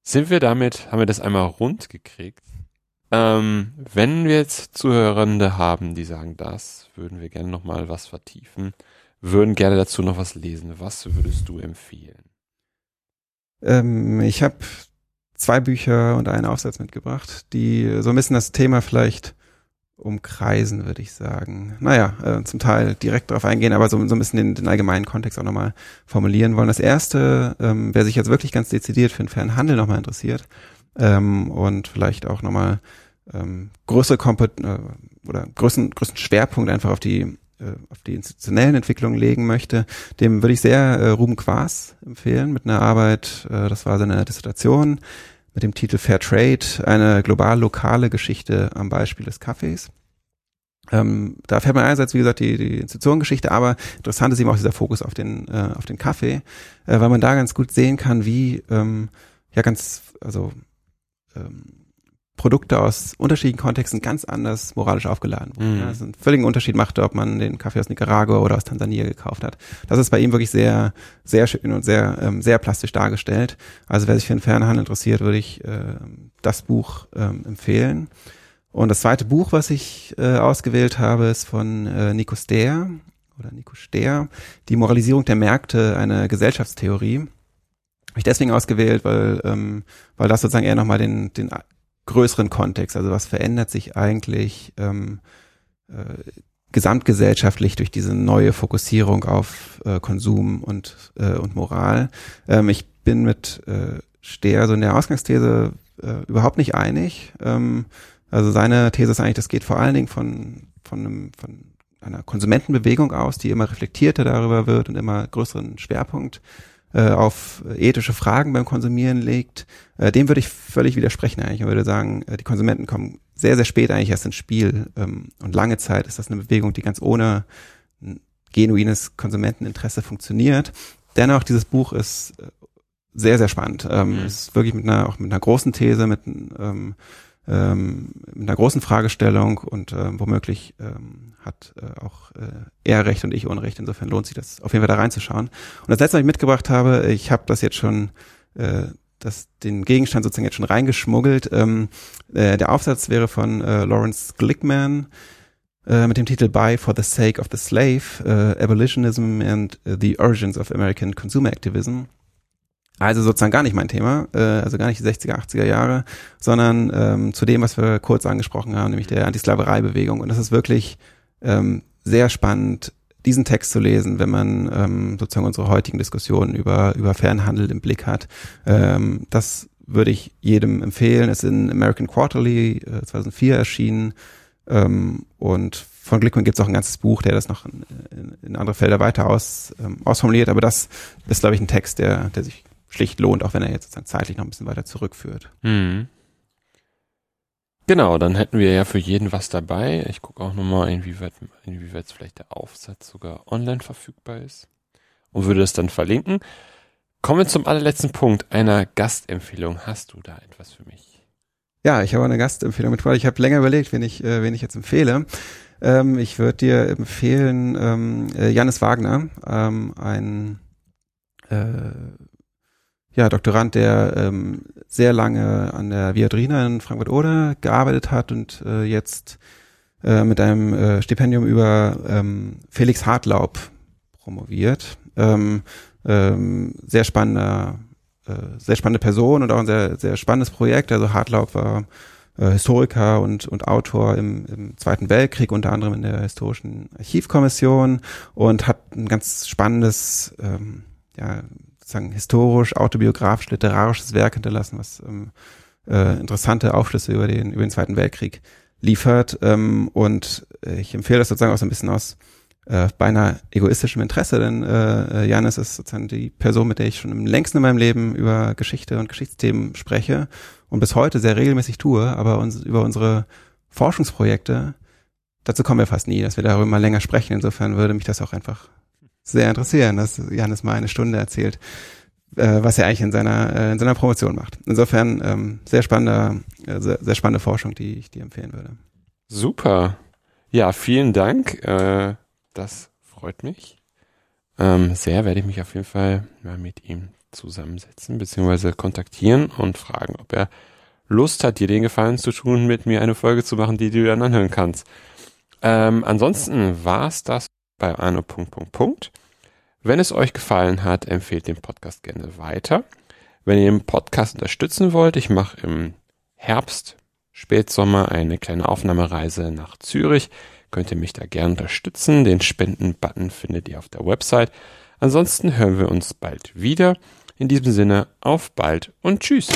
Sind wir damit, haben wir das einmal rund gekriegt? Ähm, wenn wir jetzt Zuhörende haben, die sagen, das würden wir gerne nochmal was vertiefen, würden gerne dazu noch was lesen. Was würdest du empfehlen? Ähm, ich habe zwei Bücher und einen Aufsatz mitgebracht, die so ein bisschen das Thema vielleicht umkreisen, würde ich sagen. Naja, äh, zum Teil direkt darauf eingehen, aber so, so ein bisschen den, den allgemeinen Kontext auch nochmal formulieren wollen. Das erste, ähm, wer sich jetzt wirklich ganz dezidiert für den fairen Handel nochmal interessiert ähm, und vielleicht auch nochmal ähm, größere Kompet äh, oder größten, größten Schwerpunkt einfach auf die auf die institutionellen Entwicklungen legen möchte, dem würde ich sehr äh, Ruben Quas empfehlen mit einer Arbeit, äh, das war seine Dissertation, mit dem Titel Fair Trade, eine global-lokale Geschichte am Beispiel des Kaffees. Ähm, da fährt man einerseits, wie gesagt, die, die Institutionengeschichte, aber interessant ist eben auch dieser Fokus auf den, äh, auf den Kaffee, äh, weil man da ganz gut sehen kann, wie ähm, ja ganz, also ähm, Produkte aus unterschiedlichen Kontexten ganz anders moralisch aufgeladen wurden. Mhm. Ja, es einen völligen Unterschied machte, ob man den Kaffee aus Nicaragua oder aus Tansania gekauft hat. Das ist bei ihm wirklich sehr, sehr schön und sehr, ähm, sehr plastisch dargestellt. Also wer sich für den Fernhandel interessiert, würde ich äh, das Buch ähm, empfehlen. Und das zweite Buch, was ich äh, ausgewählt habe, ist von äh, Nico Steer oder Nico Steer, Die Moralisierung der Märkte, eine Gesellschaftstheorie. Habe ich deswegen ausgewählt, weil, ähm, weil das sozusagen eher nochmal den, den größeren Kontext. Also was verändert sich eigentlich ähm, äh, gesamtgesellschaftlich durch diese neue Fokussierung auf äh, Konsum und, äh, und Moral. Ähm, ich bin mit äh, Stehr so in der Ausgangsthese äh, überhaupt nicht einig. Ähm, also seine These ist eigentlich, das geht vor allen Dingen von, von, einem, von einer Konsumentenbewegung aus, die immer reflektierter darüber wird und immer größeren Schwerpunkt äh, auf ethische Fragen beim Konsumieren legt, äh, dem würde ich völlig widersprechen eigentlich. Ich würde sagen, äh, die Konsumenten kommen sehr, sehr spät eigentlich erst ins Spiel ähm, und lange Zeit ist das eine Bewegung, die ganz ohne genuines Konsumenteninteresse funktioniert. Dennoch, dieses Buch ist äh, sehr, sehr spannend. Ähm, mhm. Ist wirklich mit einer, auch mit einer großen These, mit ähm, ähm, mit einer großen Fragestellung und ähm, womöglich ähm, hat äh, auch äh, er Recht und ich Unrecht. Insofern lohnt sich das auf jeden Fall da reinzuschauen. Und das letzte, was ich mitgebracht habe, ich habe das jetzt schon, äh, das, den Gegenstand sozusagen jetzt schon reingeschmuggelt. Ähm, äh, der Aufsatz wäre von äh, Lawrence Glickman äh, mit dem Titel Buy for the Sake of the Slave, äh, Abolitionism and the Origins of American Consumer Activism. Also sozusagen gar nicht mein Thema, äh, also gar nicht die 60er, 80er Jahre, sondern ähm, zu dem, was wir kurz angesprochen haben, nämlich der Antisklavereibewegung. Und das ist wirklich ähm, sehr spannend, diesen Text zu lesen, wenn man ähm, sozusagen unsere heutigen Diskussionen über, über Fernhandel im Blick hat. Ähm, das würde ich jedem empfehlen. Es ist in American Quarterly äh, 2004 erschienen ähm, und von Glickman gibt es auch ein ganzes Buch, der das noch in, in, in andere Felder weiter aus, ähm, ausformuliert. Aber das ist, glaube ich, ein Text, der, der sich schlicht lohnt, auch wenn er jetzt sozusagen zeitlich noch ein bisschen weiter zurückführt. Mhm. Genau, dann hätten wir ja für jeden was dabei. Ich gucke auch nochmal, inwieweit, inwieweit vielleicht der Aufsatz sogar online verfügbar ist und würde es dann verlinken. Kommen wir zum allerletzten Punkt einer Gastempfehlung. Hast du da etwas für mich? Ja, ich habe eine Gastempfehlung mit, weil ich habe länger überlegt, wen ich, äh, wen ich jetzt empfehle. Ähm, ich würde dir empfehlen ähm, äh, Janis Wagner, ähm, ein äh, ja, Doktorand, der ähm, sehr lange an der Viadrina in Frankfurt-Oder gearbeitet hat und äh, jetzt äh, mit einem äh, Stipendium über ähm, Felix Hartlaub promoviert. Ähm, ähm, sehr spannender, äh, sehr spannende Person und auch ein sehr, sehr spannendes Projekt. Also Hartlaub war äh, Historiker und, und Autor im, im Zweiten Weltkrieg, unter anderem in der Historischen Archivkommission und hat ein ganz spannendes ähm, ja, sozusagen historisch, autobiografisch, literarisches Werk hinterlassen, was ähm, äh, interessante Aufschlüsse über den, über den Zweiten Weltkrieg liefert. Ähm, und äh, ich empfehle das sozusagen auch so ein bisschen aus äh, beinahe egoistischem Interesse, denn äh, Janis ist sozusagen die Person, mit der ich schon im längsten in meinem Leben über Geschichte und Geschichtsthemen spreche und bis heute sehr regelmäßig tue, aber uns über unsere Forschungsprojekte, dazu kommen wir fast nie, dass wir darüber mal länger sprechen. Insofern würde mich das auch einfach sehr interessieren, dass Janis mal eine Stunde erzählt, äh, was er eigentlich in seiner, äh, in seiner Promotion macht. Insofern ähm, sehr spannende, äh, sehr, sehr spannende Forschung, die ich dir empfehlen würde. Super. Ja, vielen Dank. Äh, das freut mich. Ähm, sehr werde ich mich auf jeden Fall mal mit ihm zusammensetzen beziehungsweise kontaktieren und fragen, ob er Lust hat, dir den Gefallen zu tun, mit mir eine Folge zu machen, die du dann anhören kannst. Ähm, ansonsten war's das bei Arno. Wenn es euch gefallen hat, empfehlt den Podcast gerne weiter. Wenn ihr den Podcast unterstützen wollt, ich mache im Herbst Spätsommer eine kleine Aufnahmereise nach Zürich. Könnt ihr mich da gerne unterstützen. Den Spenden-Button findet ihr auf der Website. Ansonsten hören wir uns bald wieder. In diesem Sinne, auf bald und tschüss.